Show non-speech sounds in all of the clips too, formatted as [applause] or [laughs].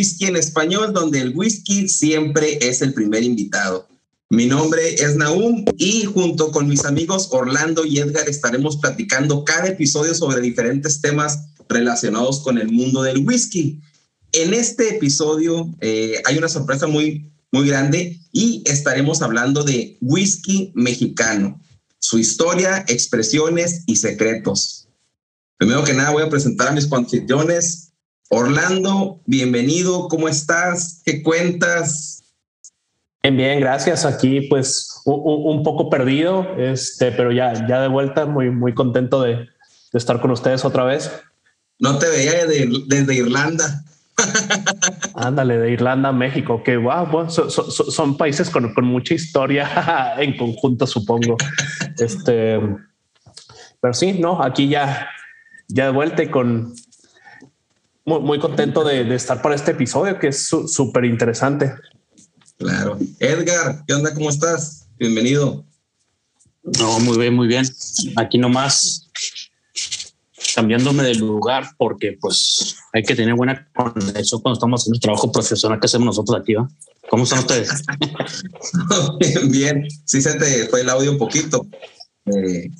Whisky en Español, donde el whisky siempre es el primer invitado. Mi nombre es Naum y junto con mis amigos Orlando y Edgar estaremos platicando cada episodio sobre diferentes temas relacionados con el mundo del whisky. En este episodio eh, hay una sorpresa muy, muy grande y estaremos hablando de whisky mexicano, su historia, expresiones y secretos. Primero que nada voy a presentar a mis constituciones. Orlando, bienvenido, ¿cómo estás? ¿Qué cuentas? Bien, bien, gracias. Aquí pues un, poco perdido, este, pero ya, ya de vuelta, muy, muy contento de, de estar con ustedes otra vez. No te veía desde Irlanda. Ándale, de Irlanda a México, que wow, son países con, con, mucha historia [laughs] en conjunto, supongo. Este, pero sí, no, aquí ya ya de vuelta y con muy, muy contento de, estar para este episodio que es súper interesante. Claro. Edgar, ¿qué onda? ¿Cómo estás? Bienvenido. No, muy bien, muy bien. Aquí nomás cambiándome de lugar porque pues hay que tener buena conexión cuando estamos haciendo el trabajo profesional que hacemos nosotros aquí. ¿Cómo están ustedes? [laughs] bien, bien. Sí se te fue el audio un poquito, eh,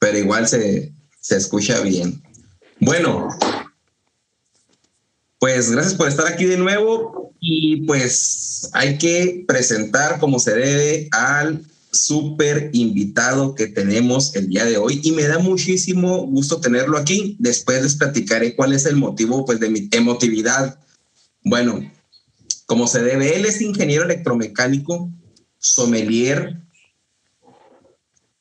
pero igual se, se escucha bien. Bueno, pues gracias por estar aquí de nuevo y pues hay que presentar como se debe al súper invitado que tenemos el día de hoy y me da muchísimo gusto tenerlo aquí. Después les platicaré cuál es el motivo pues de mi emotividad. Bueno, como se debe, él es ingeniero electromecánico, sommelier,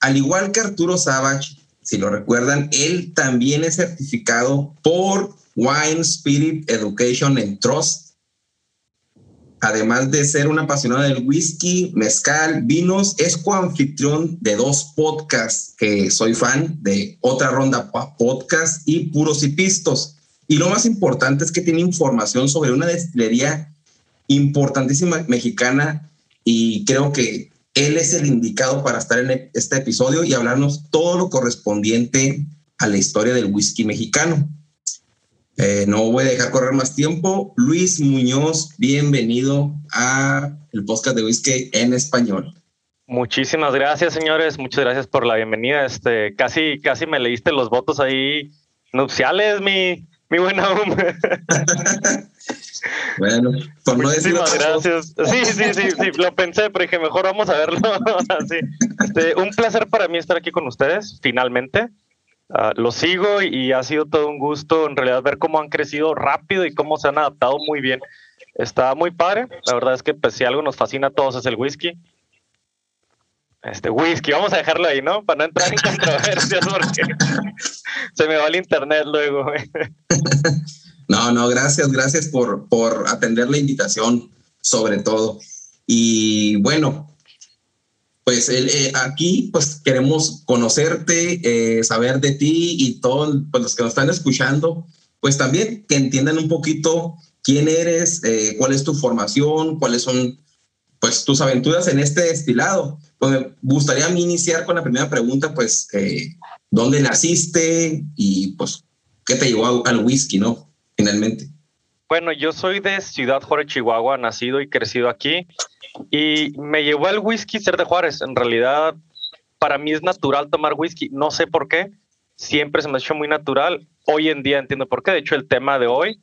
al igual que Arturo Savage, si lo recuerdan, él también es certificado por Wine Spirit Education and Trust. Además de ser un apasionado del whisky, mezcal, vinos, es coanfitrión de dos podcasts que soy fan de Otra Ronda Podcast y Puros y Pistos. Y lo más importante es que tiene información sobre una destilería importantísima mexicana y creo que él es el indicado para estar en este episodio y hablarnos todo lo correspondiente a la historia del whisky mexicano. Eh, no voy a dejar correr más tiempo. Luis Muñoz, bienvenido a el podcast de whisky en español. Muchísimas gracias, señores. Muchas gracias por la bienvenida. Este, casi, casi me leíste los votos ahí nupciales, mi, mi buena [laughs] Bueno, por no decir gracias. Sí, sí, sí, sí, lo pensé, pero dije, mejor vamos a verlo. [laughs] Este, un placer para mí estar aquí con ustedes, finalmente. Uh, lo sigo y ha sido todo un gusto en realidad ver cómo han crecido rápido y cómo se han adaptado muy bien. Está muy padre. La verdad es que pues, si algo nos fascina a todos es el whisky. Este whisky, vamos a dejarlo ahí, ¿no? Para no entrar en [laughs] controversias porque [laughs] se me va el internet luego. [laughs] No, no, gracias, gracias por, por atender la invitación, sobre todo. Y bueno, pues eh, aquí pues queremos conocerte, eh, saber de ti y todos pues, los que nos están escuchando, pues también que entiendan un poquito quién eres, eh, cuál es tu formación, cuáles son pues tus aventuras en este destilado. Pues me gustaría a mí iniciar con la primera pregunta, pues, ¿dónde naciste y pues qué te llevó al whisky, no? Finalmente. Bueno, yo soy de Ciudad Juárez, Chihuahua, nacido y crecido aquí. Y me llevó el whisky ser de Juárez. En realidad, para mí es natural tomar whisky. No sé por qué. Siempre se me ha hecho muy natural. Hoy en día entiendo por qué. De hecho, el tema de hoy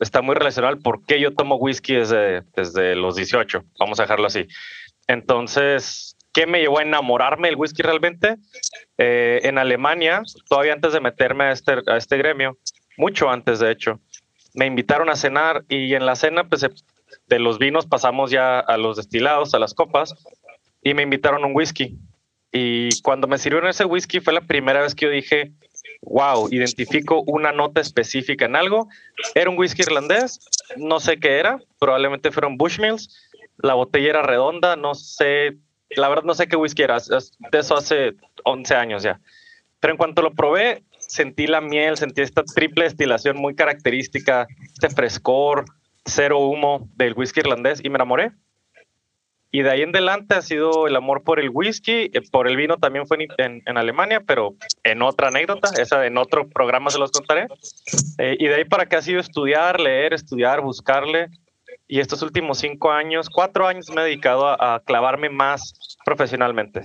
está muy relacionado al por qué yo tomo whisky desde, desde los 18. Vamos a dejarlo así. Entonces, ¿qué me llevó a enamorarme del whisky realmente? Eh, en Alemania, todavía antes de meterme a este, a este gremio, mucho antes de hecho, me invitaron a cenar y en la cena pues de los vinos pasamos ya a los destilados, a las copas, y me invitaron un whisky. Y cuando me sirvieron ese whisky fue la primera vez que yo dije, wow, identifico una nota específica en algo. Era un whisky irlandés, no sé qué era, probablemente fueron Bushmills. La botella era redonda, no sé, la verdad no sé qué whisky era, de eso hace 11 años ya. Pero en cuanto lo probé, sentí la miel, sentí esta triple destilación muy característica, este frescor, cero humo del whisky irlandés y me enamoré. Y de ahí en adelante ha sido el amor por el whisky, eh, por el vino también fue en, Alemania, pero en otra anécdota, esa en otro programa se los contaré. Eh, y de ahí para que ha sido estudiar, leer, estudiar, buscarle. Y estos últimos cinco años, cuatro años me he dedicado a, a clavarme más profesionalmente.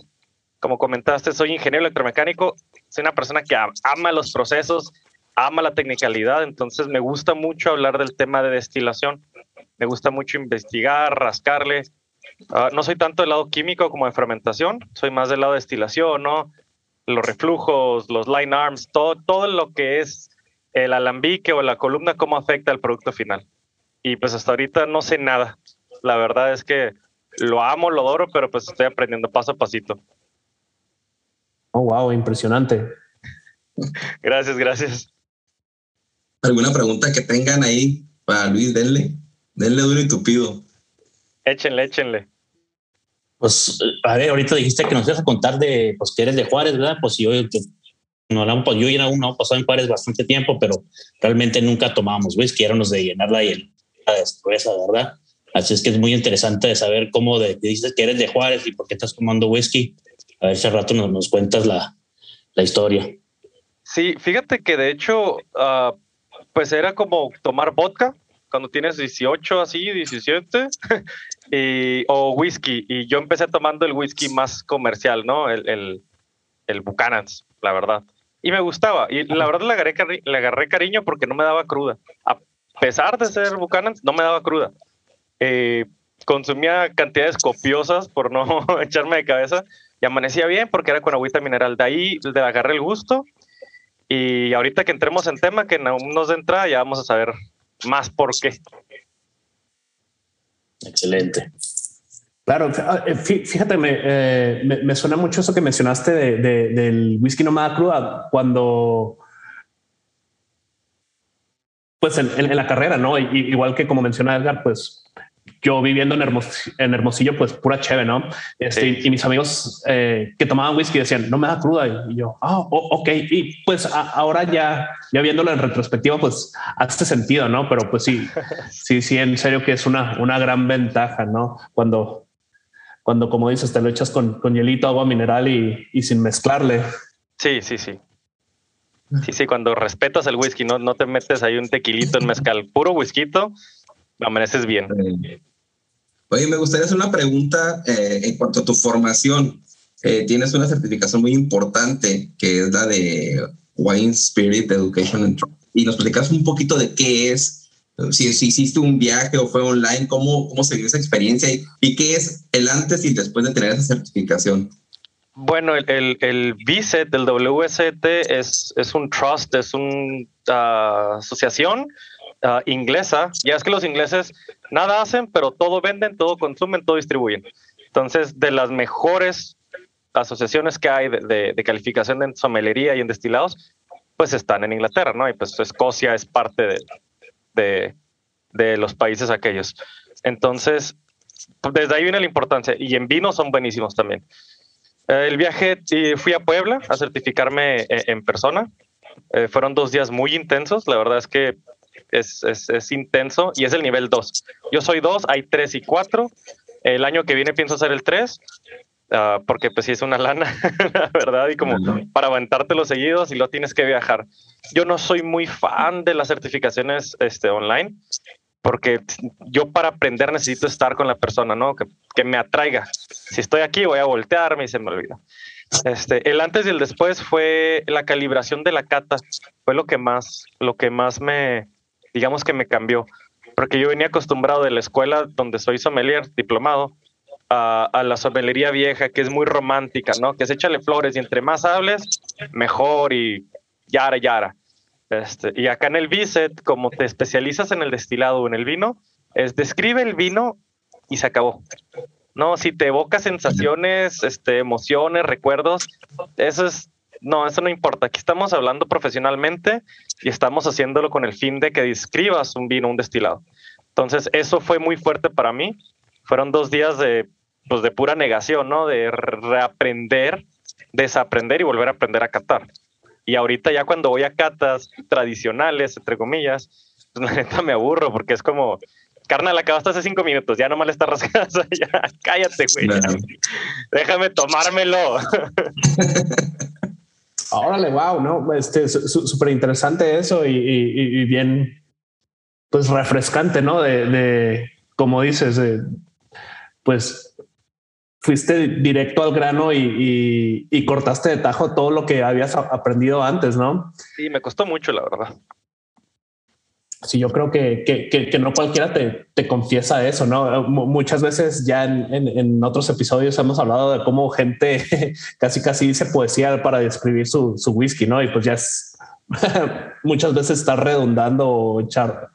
Como comentaste, soy ingeniero electromecánico, soy una persona que ama los procesos, ama la tecnicalidad, entonces me gusta mucho hablar del tema de destilación, me gusta mucho investigar, rascarle. Ah, no soy tanto del lado químico como de fermentación, soy más del lado de destilación, ¿no? Los reflujos, los line arms, todo, todo lo que es el alambique o la columna, cómo afecta al producto final. Y pues hasta ahorita no sé nada. La verdad es que lo amo, lo adoro, pero pues estoy aprendiendo paso a pasito. Oh, wow, impresionante. [laughs] Gracias, gracias. ¿Alguna pregunta que tengan ahí para Luis? Denle, denle duro y tupido. Échenle, échenle. Pues, a ver, ahorita dijiste que nos ibas a contar de, pues, que eres de Juárez, ¿verdad? Pues yo, no hablamos, pues yo era uno pasado en Juárez bastante tiempo, pero realmente nunca tomábamos whisky, éramos de llenarla y la destreza, ¿verdad? Así es que es muy interesante de saber cómo de, dices que eres de Juárez y por qué estás tomando whisky. A ver si al rato nos, nos cuentas la, la, historia. Sí, fíjate que de hecho, uh, pues era como tomar vodka cuando tienes 18, así, 17, [laughs] y, o whisky. Y yo empecé tomando el whisky más comercial, ¿no? El, el, el Buchanan's, la verdad. Y me gustaba. Y la verdad le agarré, le agarré cariño porque no me daba cruda. A pesar de ser Buchanan's, no me daba cruda. Eh, consumía cantidades copiosas por no [laughs] echarme de cabeza y amanecía bien porque era con agüita mineral. De ahí le agarré el gusto y ahorita que entremos en tema, que aún nos de entrada, ya vamos a saber más por qué. Excelente. Claro, eh, fíjate, eh, me, me, suena mucho eso que mencionaste de, de, del whisky no da cruda cuando, pues en, en, la carrera, ¿no? igual que como menciona Edgar, pues yo viviendo en, en Hermosillo, pues pura chévere, ¿no? Este, Y mis amigos eh, que tomaban whisky decían, no me da cruda. Y yo, ah, oh, ok. Y pues ahora ya, ya viéndolo en retrospectiva, pues hace sentido, ¿no? Pero pues sí, [laughs] sí, sí, en serio que es una, una gran ventaja, ¿no? Cuando, cuando como dices, te lo echas con, con hielito, agua mineral y, y sin mezclarle. Sí, sí, sí. Sí, sí, cuando respetas el whisky, no, no te metes ahí un tequilito en mezcal, puro whisky, amaneces bien. Oye, me gustaría hacer una pregunta eh, en cuanto a tu formación. Eh, tienes una certificación muy importante que es la de Wine Spirit Education y nos explicas un poquito de qué es, si, si, hiciste un viaje o fue online, cómo, cómo se dio esa experiencia y, y, qué es el antes y después de tener esa certificación. Bueno, el, el, el del WST es, es un trust, es una uh, asociación uh, inglesa. Ya es que los ingleses nada hacen, pero todo venden, todo consumen, todo distribuyen. Entonces, de las mejores asociaciones que hay de, de, calificación en somelería y en destilados, pues están en Inglaterra, ¿no? Y pues Escocia es parte de, de, de los países aquellos. Entonces, desde ahí viene la importancia. Y en vino son buenísimos también. Eh, el viaje, fui a Puebla a certificarme eh, en, persona. Eh, fueron dos días muy intensos. La verdad es que es, es, es intenso y es el nivel 2. Yo soy 2, hay 3 y 4. El año que viene pienso hacer el 3. Ah, porque pues sí es una lana, [laughs] la verdad, y como para aventarte los seguidos y lo tienes que viajar. Yo no soy muy fan de las certificaciones este, online, porque yo para aprender necesito estar con la persona, ¿no? Que, que, me atraiga. Si estoy aquí voy a voltearme y se me olvida. Este, el antes y el después fue la calibración de la cata, fue lo que más, lo que más me, digamos que me cambió, porque yo venía acostumbrado de la escuela donde soy sommelier diplomado a, a la sommelería vieja, que es muy romántica, ¿no? Que es échale flores y entre más hables, mejor y yara, yara. Este, y acá en el Biset, como te especializas en el destilado o en el vino, es describe el vino y se acabó. No, si te evoca sensaciones, este, emociones, recuerdos, eso es, no, eso no importa. Aquí estamos hablando profesionalmente y estamos haciéndolo con el fin de que describas un vino, un destilado. Entonces, eso fue muy fuerte para mí. Fueron dos días de, pues, de pura negación, ¿no? De reaprender, desaprender y volver a aprender a catar. Y ahorita ya cuando voy a catas tradicionales, entre comillas, pues [laughs] la neta me aburro porque es como, carnal, acabaste hace cinco minutos, ya nomás le está rascando, [laughs] ya, cállate, güey. Déjame tomármelo. [laughs] Órale, wow, ¿no? Este, súper interesante eso y, bien, pues refrescante, ¿no? De, como dices, pues fuiste directo al grano y, cortaste de tajo todo lo que habías aprendido antes, ¿no? Sí, me costó mucho, la verdad. Sí, yo creo que, que, no cualquiera te, te, confiesa eso, ¿no? muchas veces ya en, otros episodios hemos hablado de cómo gente [laughs] casi casi dice poesía para describir su, su whisky, ¿no? Y pues ya es [laughs] muchas veces está redundando o echar,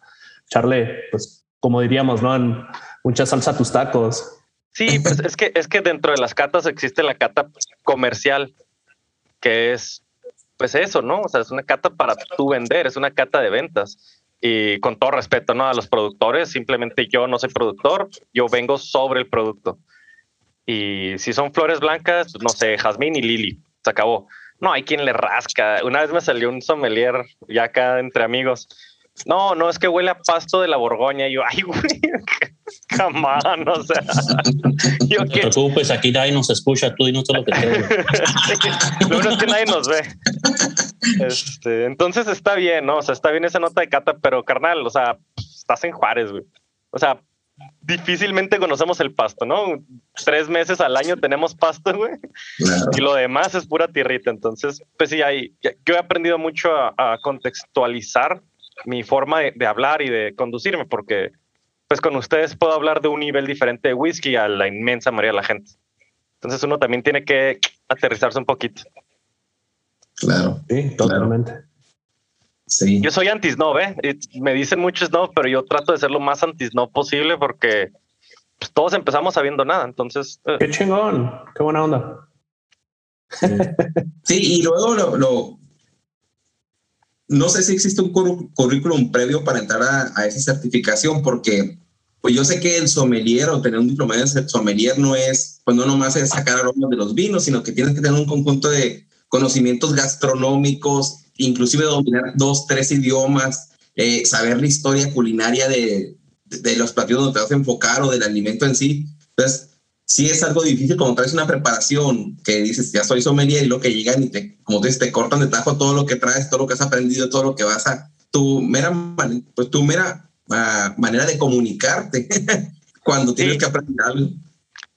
echarle, pues como diríamos, ¿no? En mucha salsa a tus tacos. Sí, pues es que, es que dentro de las catas existe la cata comercial, que es pues eso, ¿no? O sea, es una cata para tú vender, es una cata de ventas. Y con todo respeto, ¿no? A los productores, simplemente yo no soy productor, yo vengo sobre el producto. Y si son flores blancas, pues, no sé, jazmín y lili, se acabó. No, hay quien le rasca. Una vez me salió un sommelier ya acá entre amigos no, no, es que huele a pasto de la Borgoña. Y yo, ay, güey, [laughs] camán, o sea. Yo no te preocupes, aquí nadie nos escucha, tú y no lo que te [laughs] Lo bueno es que nadie nos ve. Este, entonces está bien, ¿no? O sea, está bien esa nota de cata, pero carnal, o sea, estás en Juárez, güey. O sea, difícilmente conocemos el pasto, ¿no? Tres meses al año tenemos pasto, güey. Y lo demás es pura tierrita. Entonces, pues sí, hay, yo he aprendido mucho a contextualizar mi forma de, hablar y de conducirme, porque pues con ustedes puedo hablar de un nivel diferente de whisky a la inmensa mayoría de la gente. Entonces uno también tiene que aterrizarse un poquito. Claro. Sí, totalmente. Sí. Yo soy anti-snob, ¿eh? Me dicen mucho snob, pero yo trato de ser lo más anti-snob posible porque pues, todos empezamos sabiendo nada. Entonces. Eh. Qué chingón. Qué buena onda. Sí, y luego lo, no sé si existe un currículum previo para entrar a, esa certificación, porque pues yo sé que el sommelier o tener un diplomado de sommelier no es, pues no nomás es sacar aromas de los vinos, sino que tienes que tener un conjunto de conocimientos gastronómicos, inclusive dominar dos, tres idiomas, eh, saber la historia culinaria de, de, los platillos donde te vas a enfocar o del alimento en sí. Entonces, sí es algo difícil cuando traes una preparación que dices, ya soy sommelier y lo que llegan y te, como dices, te cortan de tajo todo lo que traes, todo lo que has aprendido, todo lo que vas a, tu mera, pues tu mera ah, manera de comunicarte [laughs] cuando tienes que aprender algo.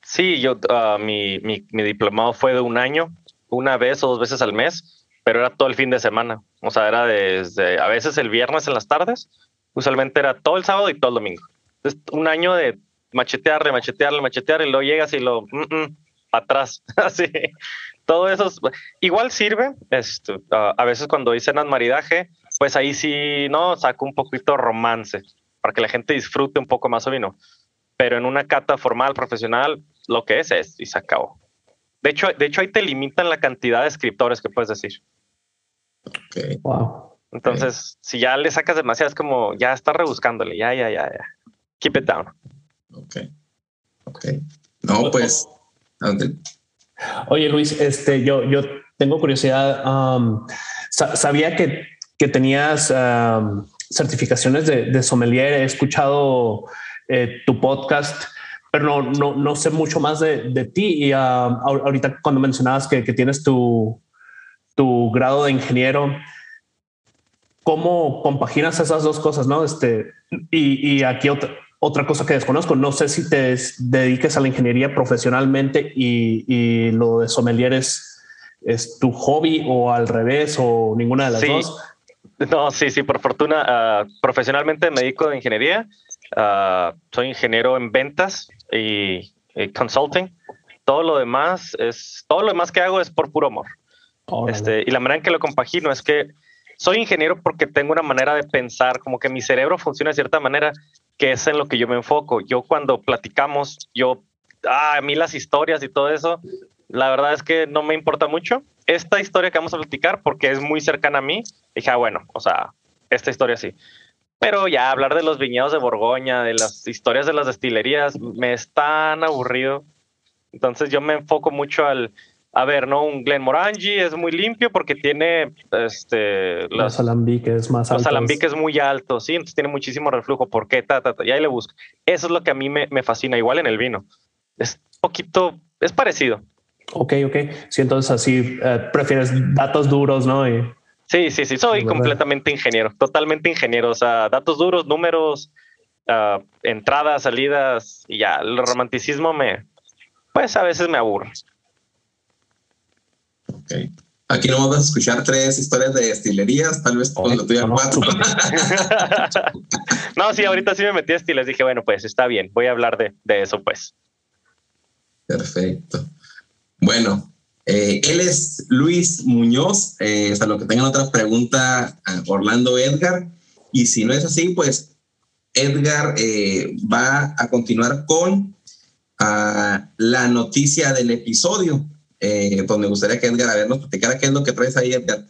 Sí, yo, uh, mi, mi, mi, diplomado fue de un año, una vez o dos veces al mes, pero era todo el fin de semana. O sea, era desde a veces el viernes en las tardes, usualmente era todo el sábado y todo el domingo. Entonces, un año de machetearle, machetearle, machetearle, y luego llegas y lo mm, mm, atrás, [laughs] así. Todo eso igual sirve. Esto, a veces cuando dicen maridaje, pues ahí sí, no, saco un poquito romance para que la gente disfrute un poco más o vino. Pero en una cata formal, profesional, lo que es es y se acabó. De hecho, de hecho ahí te limitan la cantidad de escritores que puedes decir. Okay. Wow. Entonces, si ya le sacas demasiado, es como ya está rebuscándole, ya, ya, ya, ya. Keep it down. Ok. Ok. No, pues. Oye, Luis, este, yo, yo tengo curiosidad. sabía que, que tenías certificaciones de, de, sommelier. He escuchado eh, tu podcast, pero no, no, no, sé mucho más de, de ti. Y ahorita cuando mencionabas que, que tienes tu, tu grado de ingeniero, ¿cómo compaginas esas dos cosas? No, este, y, y aquí otra, otra cosa que desconozco, no sé si te dediques a la ingeniería profesionalmente y, y lo de sommelier es, es, tu hobby o al revés o ninguna de las dos. No, sí, sí, por fortuna, ah, profesionalmente me dedico a ingeniería. Uh, soy ingeniero en ventas y, consulting. Todo lo demás es, todo lo demás que hago es por puro amor. este, y la manera en que lo compagino es que soy ingeniero porque tengo una manera de pensar, como que mi cerebro funciona de cierta manera que es en lo que yo me enfoco. Yo cuando platicamos, yo, ah, a mí las historias y todo eso, la verdad es que no me importa mucho. Esta historia que vamos a platicar, porque es muy cercana a mí, dije, ah, bueno, o sea, esta historia sí. Pero ya hablar de los viñedos de Borgoña, de las historias de las destilerías, me es tan aburrido. Entonces yo me enfoco mucho al, a ver, ¿no? Un Glenmorangie es muy limpio porque tiene este, los, alambiques más altos. Los alambiques muy altos, sí, entonces tiene muchísimo reflujo. ¿Por qué? Ta, ta, y ahí le busco. Eso es lo que a mí me, me fascina, igual en el vino. Es poquito, es parecido. Ok, ok. Sí, entonces así eh, prefieres datos duros, ¿no? Sí, sí, sí, soy completamente ingeniero, totalmente ingeniero. O sea, datos duros, números, uh, entradas, salidas y ya. El romanticismo me, pues a veces me aburre. Aquí no vamos a escuchar tres historias de destilerías, tal vez con tuya cuatro. [laughs] no, sí, ahorita sí me metí a estiles. Dije, bueno, pues está bien, voy a hablar de, de eso, pues. Perfecto. Bueno, eh, él es Luis Muñoz. Eh, lo que tengan otra pregunta, Orlando Edgar. Y si no es así, pues Edgar eh, va a continuar con ah, la noticia del episodio eh, pues me gustaría que Edgar, a ver, nos platicara qué es lo que traes ahí, Edgar.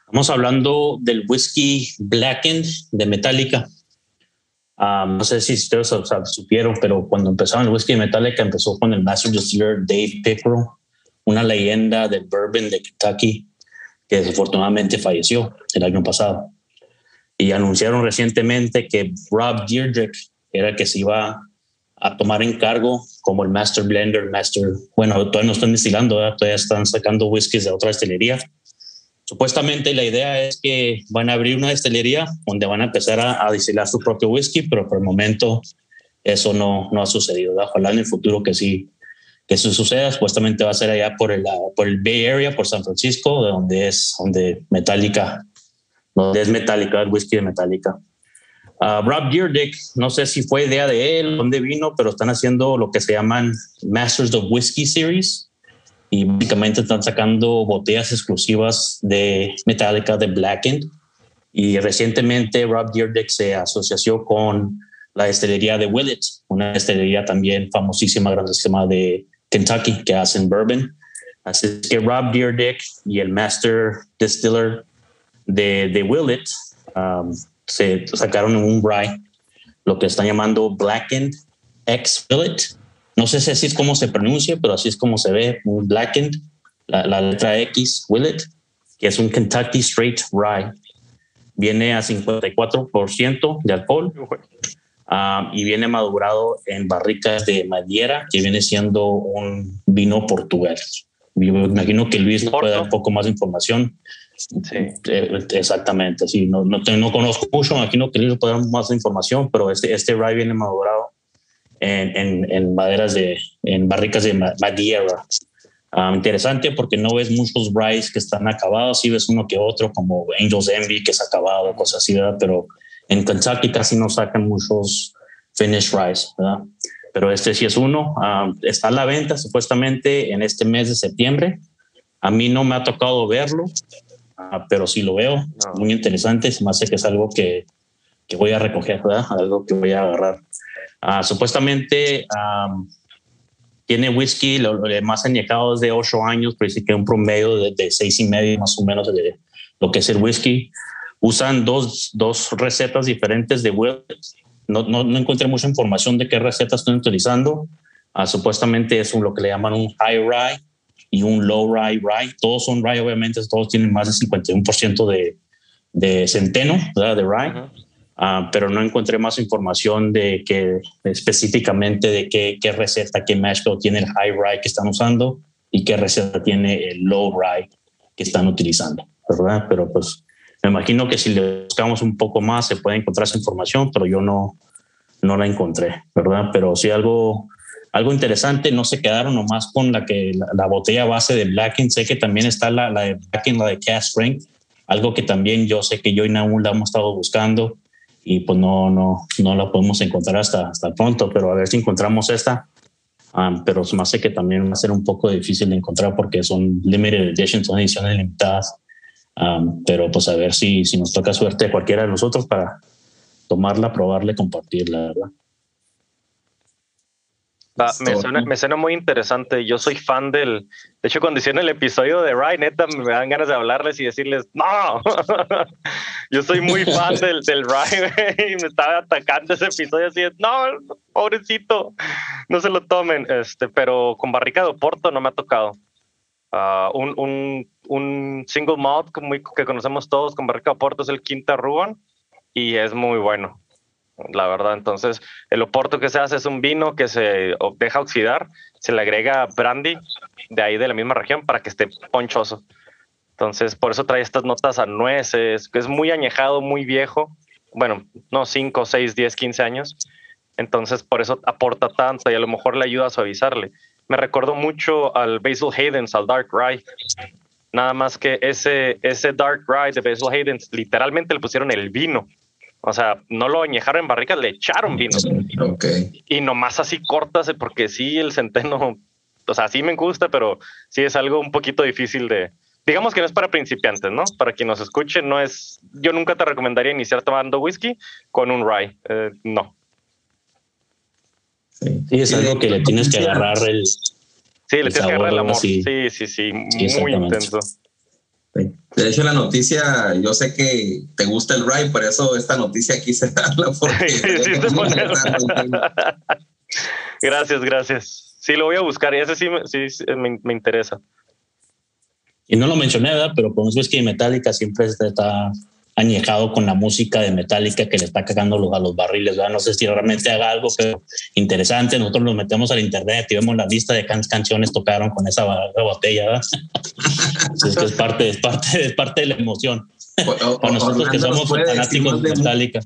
Estamos hablando del whisky Blackened de Metallica. Ah, no sé si ustedes supieron, pero cuando empezaron el whisky de Metallica empezó con el Master Distiller Dave Pickerel, una leyenda del bourbon de Kentucky que desafortunadamente falleció el año pasado. Y anunciaron recientemente que Rob Deirdrick era el que se iba a tomar encargo como el Master Blender, Master, bueno, todavía no están destilando, todavía están sacando whiskies de otra destilería. Supuestamente la idea es que van a abrir una destilería donde van a empezar a, a destilar su propio whisky, pero por el momento eso no, no ha sucedido. Ojalá en el futuro que sí, que eso suceda. Supuestamente va a ser allá por el, por el Bay Area, por San Francisco, de donde es donde Metallica, donde es Metallica, el whisky de Metallica. Rob Deerdick, no sé si fue idea de él, dónde vino, pero están haciendo lo que se llaman Masters of Whiskey Series y básicamente están sacando botellas exclusivas de Metallica de Blackened. Y recientemente Rob Deerdick se asoció con la destilería de Willett, una destilería también famosísima, grandísima de Kentucky que hacen bourbon. Así que Rob Deerdick y el Master Distiller de, de Willett um, se sacaron un rye, lo que están llamando Blackened X Billet. No sé si así es como se pronuncia, pero así es como se ve, un Blackened, la, letra X, Willet, que es un Kentucky Straight Rye. Viene a 54% de alcohol ah, y viene madurado en barricas de madera, que viene siendo un vino portugués. Me imagino que Luis nos puede dar un poco más de información Sí. Eh, exactamente, sí. No, no, no, conozco mucho, aquí no quería poder más información, pero este, este rye viene madurado en, en, en maderas de, en barricas de madera. Ah, interesante porque no ves muchos ryes que están acabados, sí ves uno que otro, como Angels Envy, que es acabado, cosas así, ¿verdad? Pero en Kentucky casi no sacan muchos finish ryes, ¿verdad? Pero este sí es uno. Ah, está a la venta supuestamente en este mes de septiembre. A mí no me ha tocado verlo, Ah, pero sí lo veo, muy interesante, se me hace que es algo que, que voy a recoger, ¿verdad? algo que voy a agarrar. Ah, supuestamente tiene whisky, lo, más añejado es de 8 años, pero dice que un promedio de, de 6 y medio más o menos de lo que es el whisky. Usan dos, dos recetas diferentes de whisky. No, no, no, encontré mucha información de qué recetas están utilizando, Ah, supuestamente es un, lo que le llaman un high rye y un low rye rye. Todos son rye, obviamente, todos tienen más del 51% de, de centeno, ¿verdad? de rye. Ah, pero no encontré más información de que específicamente de qué, qué receta, qué mash tiene el high rye que están usando y qué receta tiene el low rye que están utilizando, ¿verdad? Pero pues me imagino que si le buscamos un poco más se puede encontrar esa información, pero yo no, no la encontré, ¿verdad? Pero sí algo, algo interesante, no se quedaron nomás con la que la, botella base de Blacking, sé que también está la, la de Blacking, la de Cast Strength, algo que también yo sé que yo y Naúl la hemos estado buscando y pues no, no, no la podemos encontrar hasta, hasta pronto, pero a ver si encontramos esta. Um, pero me hace que también va a ser un poco difícil de encontrar porque son limited editions, son ediciones limitadas. Um, pero pues a ver si, si nos toca suerte cualquiera de nosotros para tomarla, probarla y compartirla, ¿verdad? Me, suena, muy interesante. Yo soy fan del. De hecho, cuando hicieron el episodio de Ryan, neta, me dan ganas de hablarles y decirles, ¡No! [laughs] Yo soy muy fan [laughs] del, del Ryan y me estaba atacando ese episodio así, ¡No! Pobrecito, no se lo tomen. Este, pero con barrica de Oporto no me ha tocado. Ah, un, un, un, single malt que conocemos todos con barrica de Oporto es el Quinta Ruban y es muy bueno la verdad. Entonces, el oporto que se hace es un vino que se deja oxidar, se le agrega brandy de ahí de la misma región para que esté ponchoso. Entonces, por eso trae estas notas a nueces, que es muy añejado, muy viejo. Bueno, no 5, 6, 10, 15 años. Entonces, por eso aporta tanto y a lo mejor le ayuda a suavizarle. Me recordó mucho al Basil Hayden's, al Dark Rye. Nada más que ese, ese Dark Rye de Basil Hayden's, literalmente le pusieron el vino o sea, no lo añejaron en barricas, le echaron vino. Okay. Y nomás así cortas, porque sí, el centeno, o sea, sí me gusta, pero sí es algo un poquito difícil de. Digamos que no es para principiantes, ¿no? Para quien nos escuche, no es. Yo nunca te recomendaría iniciar tomando whisky con un rye. Eh, no. Sí. es algo que le tienes que agarrar el. Sí, le tienes que agarrar el amor. Sí, sí, sí, sí muy intenso. De hecho, la noticia, yo sé que te gusta el ride, por eso esta noticia quise darla. [laughs] Porque [laughs] gracias, gracias. Sí, lo voy a buscar y ese sí, sí, me, me, interesa. Y no lo mencioné, ¿verdad? Pero como es que Metallica siempre está añejado con la música de Metallica que le está cagando los, a los barriles. ¿verdad? No sé si realmente haga algo pero interesante. Nosotros nos metemos al internet y vemos la lista de canciones tocaron con esa, botella. ¿verdad? [laughs] es, parte, es, parte, es parte de la emoción. Para nosotros que somos fanáticos de Metallica.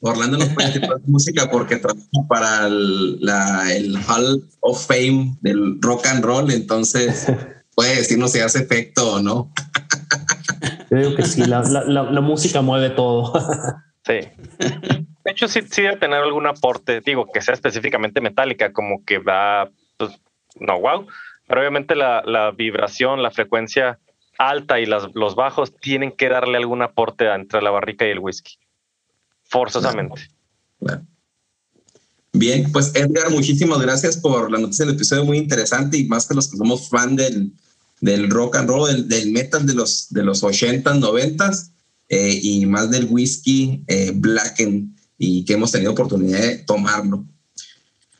Orlando nos puede decir música porque trabaja para el, la, el Hall of Fame del rock and roll, entonces [laughs] puede decirnos si hace efecto o no. Yo digo que sí, la, la, música mueve todo. sí. De hecho, sí, sí debe tener algún aporte, digo, que sea específicamente metálica, como que va, pues, no, wow. Pero obviamente la, la vibración, la frecuencia alta y las, los bajos tienen que darle algún aporte entre la barrica y el whisky. Forzosamente. Bien, pues Edgar, muchísimas gracias por la noticia del episodio, muy interesante y más que los que somos fan del, del rock and roll, del, metal de los, de los 80s, 90 eh, y más del whisky eh, Blacken y que hemos tenido oportunidad de tomarlo.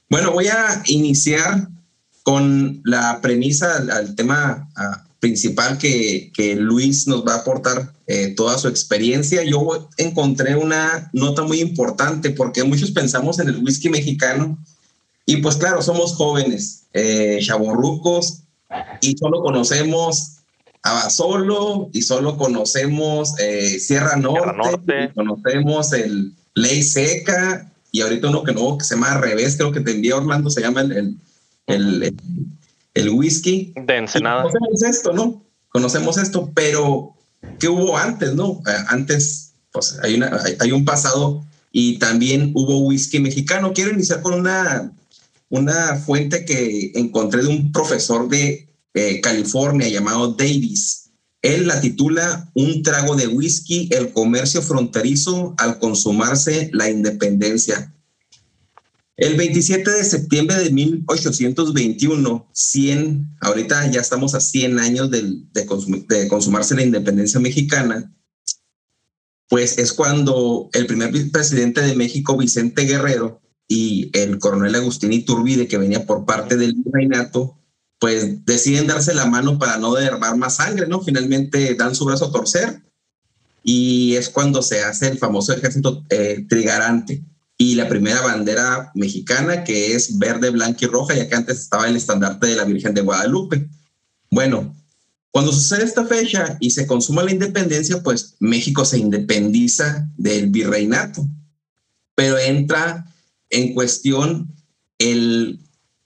Bueno, voy a iniciar con la premisa al, tema ah, principal que, que, Luis nos va a aportar eh, toda su experiencia. Yo encontré una nota muy importante porque muchos pensamos en el whisky mexicano y pues claro, somos jóvenes, eh, chavorrucos, y solo conocemos Abasolo y solo conocemos eh, Sierra Norte, conocemos el Ley Seca y ahorita uno que nuevo que se llama Revés, creo que te envía Orlando, se llama el, el, el, whisky. De Ensenada. conocemos esto, ¿no? Conocemos esto, pero ¿qué hubo antes, no? Eh, antes, pues hay, una, hay un pasado y también hubo whisky mexicano. Quiero iniciar con una una fuente que encontré de un profesor de eh, California llamado Davis. Él la titula Un trago de whisky, el comercio fronterizo al consumarse la independencia. El 27 de septiembre de 1821, 100, ahorita ya estamos a 100 años de, de consumarse la independencia mexicana, pues es cuando el primer presidente de México, Vicente Guerrero, y el coronel Agustín Iturbide, que venía por parte del reinato, pues deciden darse la mano para no derramar más sangre, ¿no? Finalmente dan su brazo a torcer y es cuando se hace el famoso ejército eh, trigarante y la primera bandera mexicana que es verde, blanca y roja, ya que antes estaba el estandarte de la Virgen de Guadalupe. Bueno, cuando sucede esta fecha y se consuma la independencia, pues México se independiza del virreinato, pero entra en cuestión el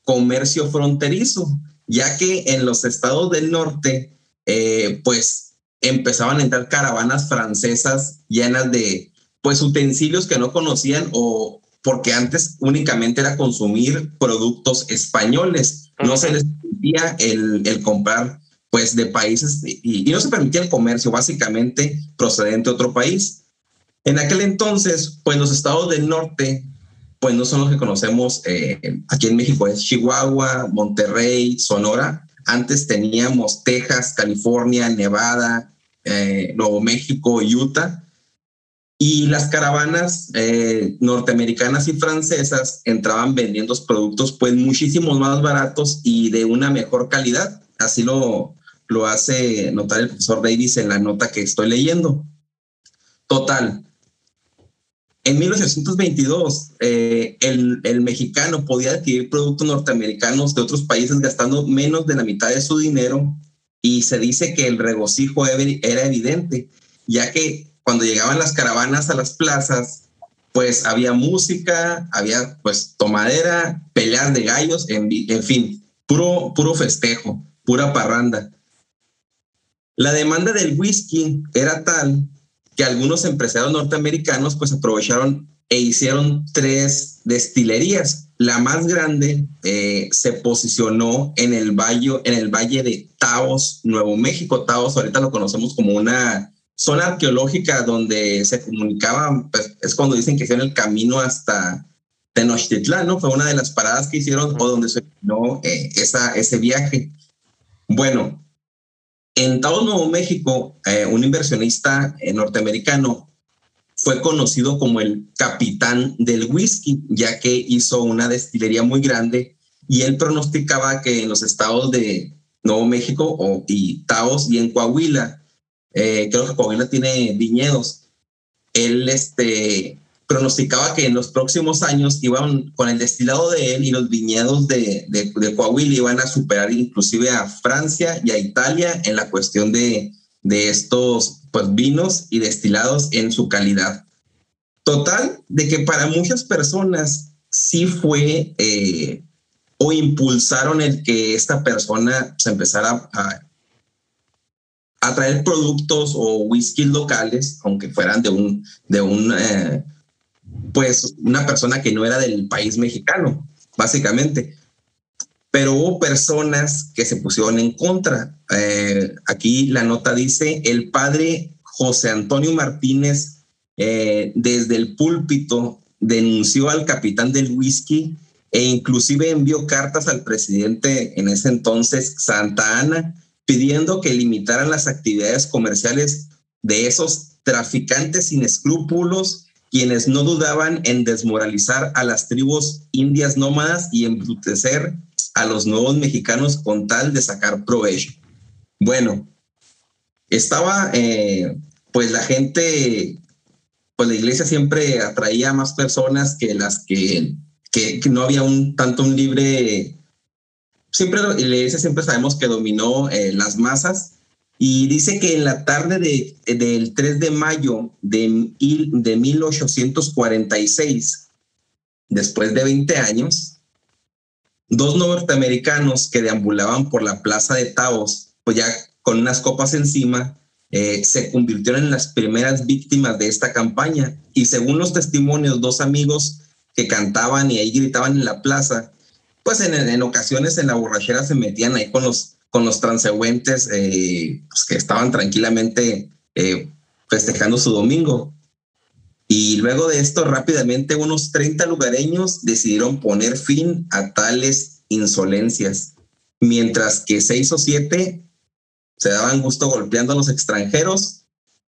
comercio fronterizo, ya que en los estados del norte, eh, pues empezaban a entrar caravanas francesas llenas de pues utensilios que no conocían o porque antes únicamente era consumir productos españoles. No se les permitía el, el, comprar pues de países y, y, no se permitía el comercio básicamente procedente de otro país. En aquel entonces, pues los estados del norte, pues no son los que conocemos eh, aquí en México, es Chihuahua, Monterrey, Sonora. Antes teníamos Texas, California, Nevada, eh, Nuevo México, Utah y las caravanas eh, norteamericanas y francesas entraban vendiendo productos pues muchísimos más baratos y de una mejor calidad. Así lo, lo hace notar el profesor Davis en la nota que estoy leyendo. Total, en 1822 eh, el, el, mexicano podía adquirir productos norteamericanos de otros países gastando menos de la mitad de su dinero y se dice que el regocijo era evidente, ya que cuando llegaban las caravanas a las plazas, pues había música, había pues tomadera, peleas de gallos, en, en fin, puro, puro festejo, pura parranda. La demanda del whisky era tal que algunos empresarios norteamericanos pues aprovecharon e hicieron tres destilerías. La más grande eh, se posicionó en el, valle, en el valle de Taos, Nuevo México. Taos ahorita lo conocemos como una zona arqueológica donde se comunicaban, pues, es cuando dicen que hicieron el camino hasta Tenochtitlán, ¿no? Fue una de las paradas que hicieron o donde se terminó eh, esa, ese viaje. Bueno, en Taos, Nuevo México, eh, un inversionista eh, norteamericano fue conocido como el capitán del whisky, ya que hizo una destilería muy grande y él pronosticaba que en los estados de Nuevo México y Taos y en Coahuila eh, creo que Coahuila tiene viñedos, él este, pronosticaba que en los próximos años iban con el destilado de él y los viñedos de, de, Coahuila iban a superar inclusive a Francia y a Italia en la cuestión de, de estos pues, vinos y destilados en su calidad. Total, de que para muchas personas sí fue eh, o impulsaron el que esta persona se empezara a a traer productos o whisky locales, aunque fueran de un, de un, eh, pues una persona que no era del país mexicano, básicamente. Pero hubo personas que se pusieron en contra. Eh, aquí la nota dice, el padre José Antonio Martínez eh, desde el púlpito denunció al capitán del whisky e inclusive envió cartas al presidente en ese entonces, Santa Ana, pidiendo que limitaran las actividades comerciales de esos traficantes sin escrúpulos, quienes no dudaban en desmoralizar a las tribus indias nómadas y embrutecer a los nuevos mexicanos con tal de sacar provecho. Bueno, estaba, eh, pues la gente, pues la iglesia siempre atraía a más personas que las que, que, no había un tanto un libre siempre la iglesia siempre sabemos que dominó eh, las masas y dice que en la tarde de, del 3 de mayo de, de 1846, después de 20 años, dos norteamericanos que deambulaban por la plaza de Taos, pues ya con unas copas encima, eh, se convirtieron en las primeras víctimas de esta campaña. Y según los testimonios, dos amigos que cantaban y ahí gritaban en la plaza, pues en, ocasiones en la borrachera se metían ahí con los, con los transeúntes eh, pues que estaban tranquilamente eh, festejando su domingo. Y luego de esto, rápidamente unos 30 lugareños decidieron poner fin a tales insolencias, mientras que seis o siete se daban gusto golpeando a los extranjeros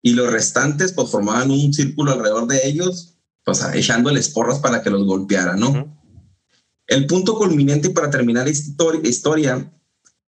y los restantes pues formaban un círculo alrededor de ellos sea, echándoles porras para que los golpeara, ¿no? El punto culminante para terminar esta historia,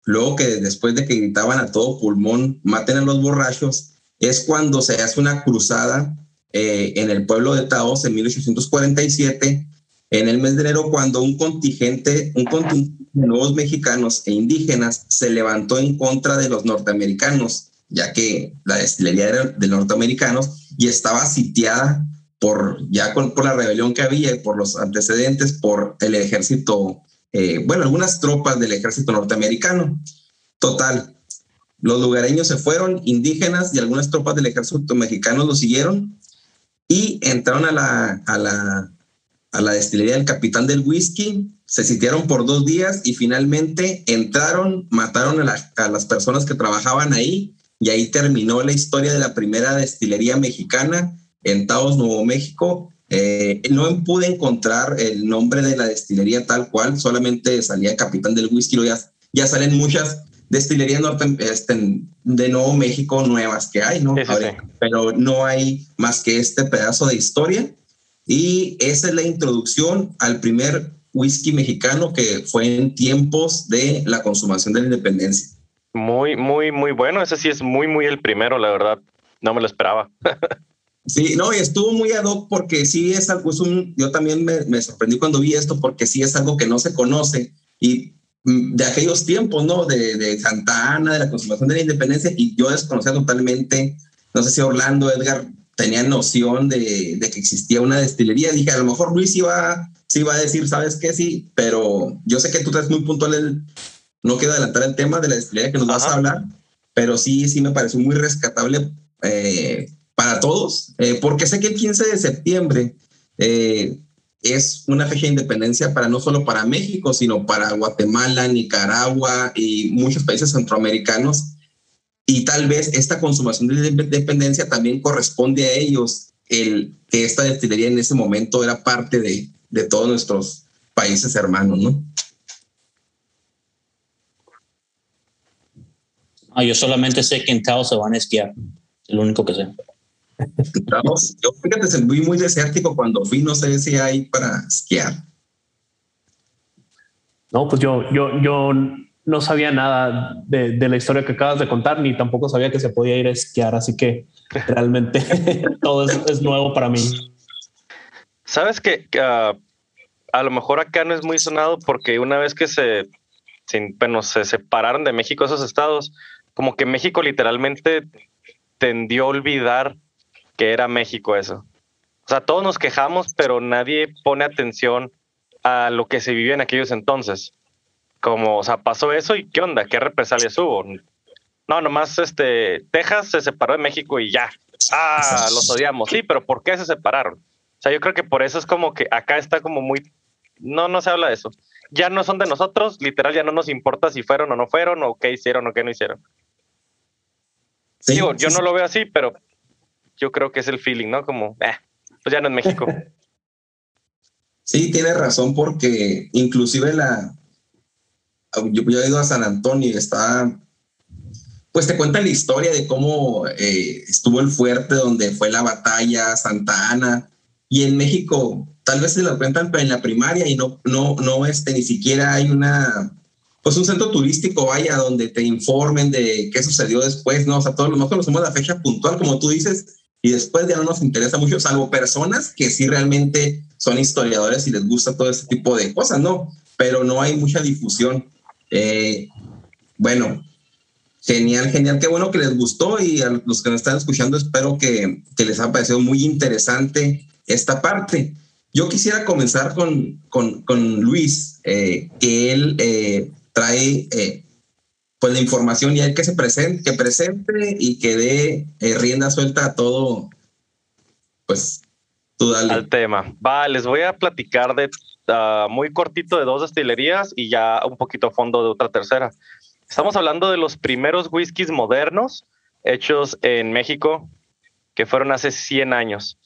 luego que después de que gritaban a todo pulmón, maten a los borrachos, es cuando se hace una cruzada eh, en el pueblo de Taos en 1847, en el mes de enero, cuando un contingente, un contingente de nuevos mexicanos e indígenas se levantó en contra de los norteamericanos, ya que la destilería era de norteamericanos y estaba sitiada por ya con, por la rebelión que había, por los antecedentes, por el ejército, eh, bueno, algunas tropas del ejército norteamericano. Total, los lugareños se fueron, indígenas y algunas tropas del ejército mexicano lo siguieron y entraron a la, a la, a la destilería del capitán del whisky, se sitiaron por dos días y finalmente entraron, mataron a, a las personas que trabajaban ahí y ahí terminó la historia de la primera destilería mexicana en Taos, Nuevo México. Eh, no pude encontrar el nombre de la destilería tal cual, solamente salía Capitán del Whisky, ya, ya salen muchas destilerías norte, este, de Nuevo México nuevas que hay, ¿no? Pero no hay más que este pedazo de historia y esa es la introducción al primer whisky mexicano que fue en tiempos de la consumación de la independencia. Muy, muy, muy bueno. Ese sí es muy, muy el primero, la verdad. No me lo esperaba. [laughs] Sí, no, y estuvo muy ad hoc porque sí es algo, es un, yo también me, me, sorprendí cuando vi esto porque sí es algo que no se conoce y mm, de aquellos tiempos, ¿no? De, de Santa Ana, de la consumación de la independencia y yo desconocía totalmente, no sé si Orlando, Edgar, tenía noción de, de que existía una destilería. Dije, a lo mejor Luis iba, sí iba a decir, ¿sabes qué? Sí, pero yo sé que tú estás muy puntual, el, no quiero adelantar el tema de la destilería que nos vas a hablar, pero sí, sí me pareció muy rescatable. Eh, para todos, eh, porque sé que el 15 de septiembre eh, es una fecha de independencia para no solo para México, sino para Guatemala, Nicaragua y muchos países centroamericanos. Y tal vez esta consumación de independencia también corresponde a ellos, el que esta destilería en ese momento era parte de, de todos nuestros países hermanos, ¿no? Ah, yo solamente sé que en Tao se van a esquiar, es lo único que sé yo fíjate, fui muy desértico cuando fui, no sé si hay para esquiar. No, pues yo, yo, yo no sabía nada de, de, la historia que acabas de contar, ni tampoco sabía que se podía ir a esquiar, así que [laughs] realmente [laughs] todo es, es, nuevo para mí. Sabes que uh, a lo mejor acá no es muy sonado porque una vez que se, sin, bueno, se separaron de México esos estados, como que México literalmente tendió a olvidar que era México eso. O sea, todos nos quejamos, pero nadie pone atención a lo que se vivía en aquellos entonces. Como, o sea, pasó eso y qué onda, qué represalias hubo. No, nomás este, Texas se separó de México y ya. Ah, los odiamos. Sí, pero ¿por qué se separaron? O sea, yo creo que por eso es como que acá está como muy... No, no se habla de eso. Ya no son de nosotros, literal, ya no nos importa si fueron o no fueron, o qué hicieron o qué no hicieron. Sí, Digo, yo no lo veo así, pero yo creo que es el feeling, ¿no? Como, eh, pues ya no es México. [laughs] Sí, tiene razón porque inclusive la... Yo, he ido a San Antonio y está... Pues te cuenta la historia de cómo eh, estuvo el fuerte donde fue la batalla, Santa Ana, y en México tal vez se lo cuentan en la primaria y no, no, no, este, ni siquiera hay una, pues un centro turístico, vaya, donde te informen de qué sucedió después, ¿no? O sea, todos más conocemos la fecha puntual, como tú dices, y después ya no nos interesa mucho, salvo personas que sí realmente son historiadores y les gusta todo ese tipo de cosas, ¿no? Pero no hay mucha difusión. Eh, bueno, genial, genial, qué bueno que les gustó y a los que nos están escuchando espero que, que les haya parecido muy interesante esta parte. Yo quisiera comenzar con, con, con Luis, eh, que él eh, trae pues la información y hay que se presente, que presente y que dé eh, rienda suelta a todo, pues tú dale. Al tema. Va, les voy a platicar de uh, muy cortito de dos destilerías y ya un poquito a fondo de otra tercera. Estamos hablando de los primeros whiskies modernos hechos en México, que fueron hace 100 años.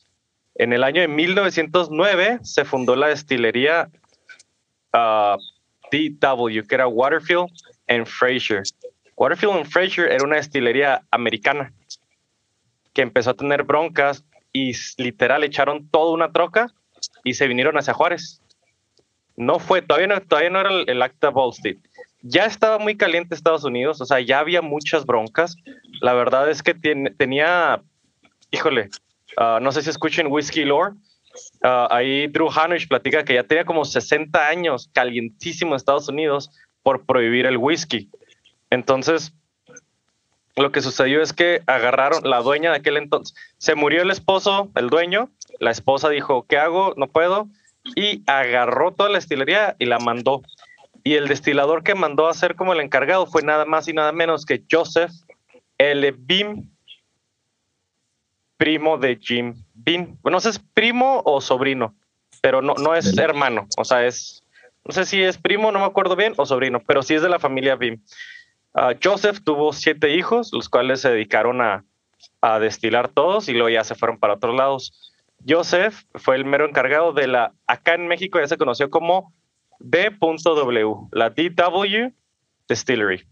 En el año de 1909 se fundó la destilería uh, DW, que era Waterfield en Fraser. Waterfield and Fraser era una destilería americana que empezó a tener broncas y literal echaron toda una troca y se vinieron hacia Juárez. No fue, todavía no, todavía no era el, acta Street. Ya estaba muy caliente Estados Unidos, o sea, ya había muchas broncas. La verdad es que tenía, híjole, ah, no sé si escuchen Whiskey Lore. Ah, ahí Drew Hanish platica que ya tenía como 60 años calientísimo en Estados Unidos por prohibir el whisky. Entonces, lo que sucedió es que agarraron la dueña de aquel entonces. Se murió el esposo, el dueño. La esposa dijo, ¿qué hago? No puedo. Y agarró toda la destilería y la mandó. Y el destilador que mandó a ser como el encargado fue nada más y nada menos que Joseph L. Beam, primo de Jim Beam. Bueno, no sé si es primo o sobrino, pero no, no es hermano. O sea, es, no sé si es primo, no me acuerdo bien, o sobrino, pero sí es de la familia Beam. Ah, Joseph tuvo siete hijos, los cuales se dedicaron a, destilar todos y luego ya se fueron para otros lados. Joseph fue el mero encargado de la, acá en México ya se conoció como D.W, la DW Distillery.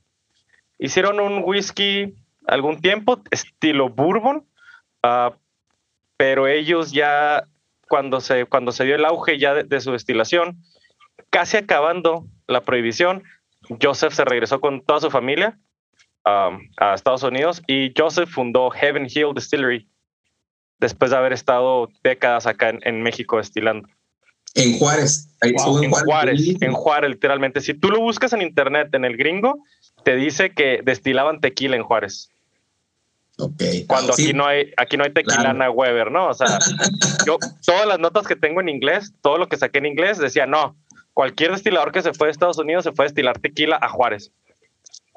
Hicieron un whisky algún tiempo, estilo bourbon, ah, pero ellos ya, cuando se, cuando se dio el auge ya de su destilación, casi acabando la prohibición, Joseph se regresó con toda su familia um, a Estados Unidos y Joseph fundó Heaven Hill Distillery después de haber estado décadas acá en, México destilando. En Juárez. en, Juárez, en Juárez, literalmente. Si tú lo buscas en internet, en el gringo, te dice que destilaban tequila en Juárez. Okay. Cuando aquí no hay, aquí no hay tequilana Weber, ¿no? O sea, [laughs] yo todas las notas que tengo en inglés, todo lo que saqué en inglés decía no, cualquier destilador que se fue de Estados Unidos se fue a destilar tequila a Juárez.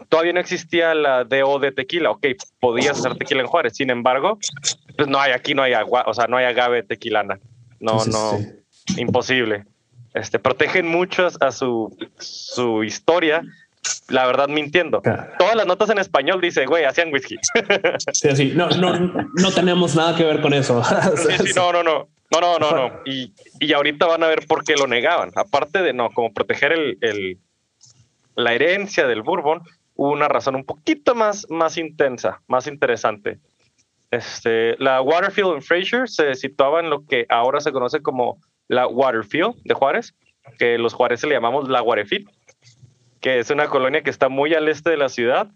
Todavía no existía la DO de tequila, ok, podías hacer tequila en Juárez, sin embargo, pues no hay, aquí no hay agua, o sea, no hay agave tequilana. No, no, imposible. Este, protegen mucho a su, su historia, la verdad mintiendo. Todas las notas en español dice, güey, hacían whisky. [laughs] Sí, sí, no, no, no tenemos nada que ver con eso. [laughs] sí, sí, no, no, no. No, no, no, no. Y, y, ahorita van a ver por qué lo negaban. Aparte de no, como proteger el, el, la herencia del Bourbon, hubo una razón un poquito más, más intensa, más interesante. Este, la Waterfield en Fraser se situaba en lo que ahora se conoce como la Waterfield de Juárez, que los Juárez le llamamos la Guarefit, que es una colonia que está muy al este de la ciudad.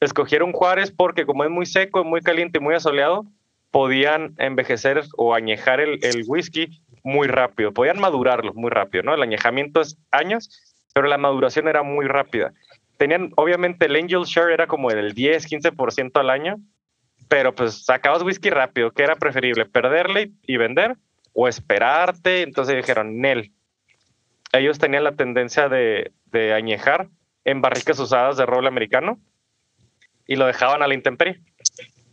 Escogieron Juárez porque como es muy seco, muy caliente y muy asoleado, podían envejecer o añejar el, whisky muy rápido, podían madurarlo muy rápido, ¿no? El añejamiento es años, pero la maduración era muy rápida. Tenían, obviamente, el Angel Share era como el 10, 15% al año, pero pues sacabas whisky rápido, ¿qué era preferible? ¿Perderle y vender o esperarte? Entonces dijeron, Nel. Ellos tenían la tendencia de, de añejar en barricas usadas de roble americano y lo dejaban a la intemperie.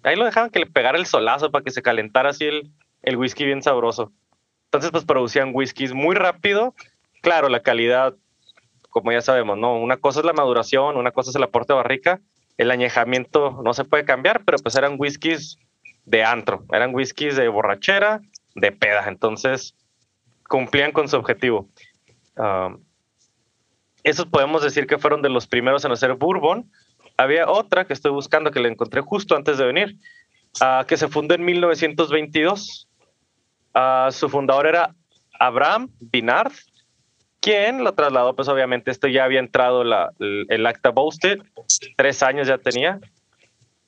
Ahí lo dejaban que le pegara el solazo para que se calentara así el, el whisky bien sabroso. Entonces, pues producían whiskies muy rápido. Claro, la calidad, como ya sabemos, ¿no? Una cosa es la maduración, una cosa es el aporte de barrica. El añejamiento no se puede cambiar, pero pues eran whiskies de antro, eran whiskies de borrachera, de peda. Entonces, cumplían con su objetivo. Um, esos podemos decir que fueron de los primeros en hacer bourbon, había otra que estoy buscando que la encontré justo antes de venir, uh, que se fundó en 1922. Uh, ah, su fundador era Abraham Binard, quien lo trasladó, pues obviamente esto ya había entrado la, el, acta Boasted, tres años ya tenía,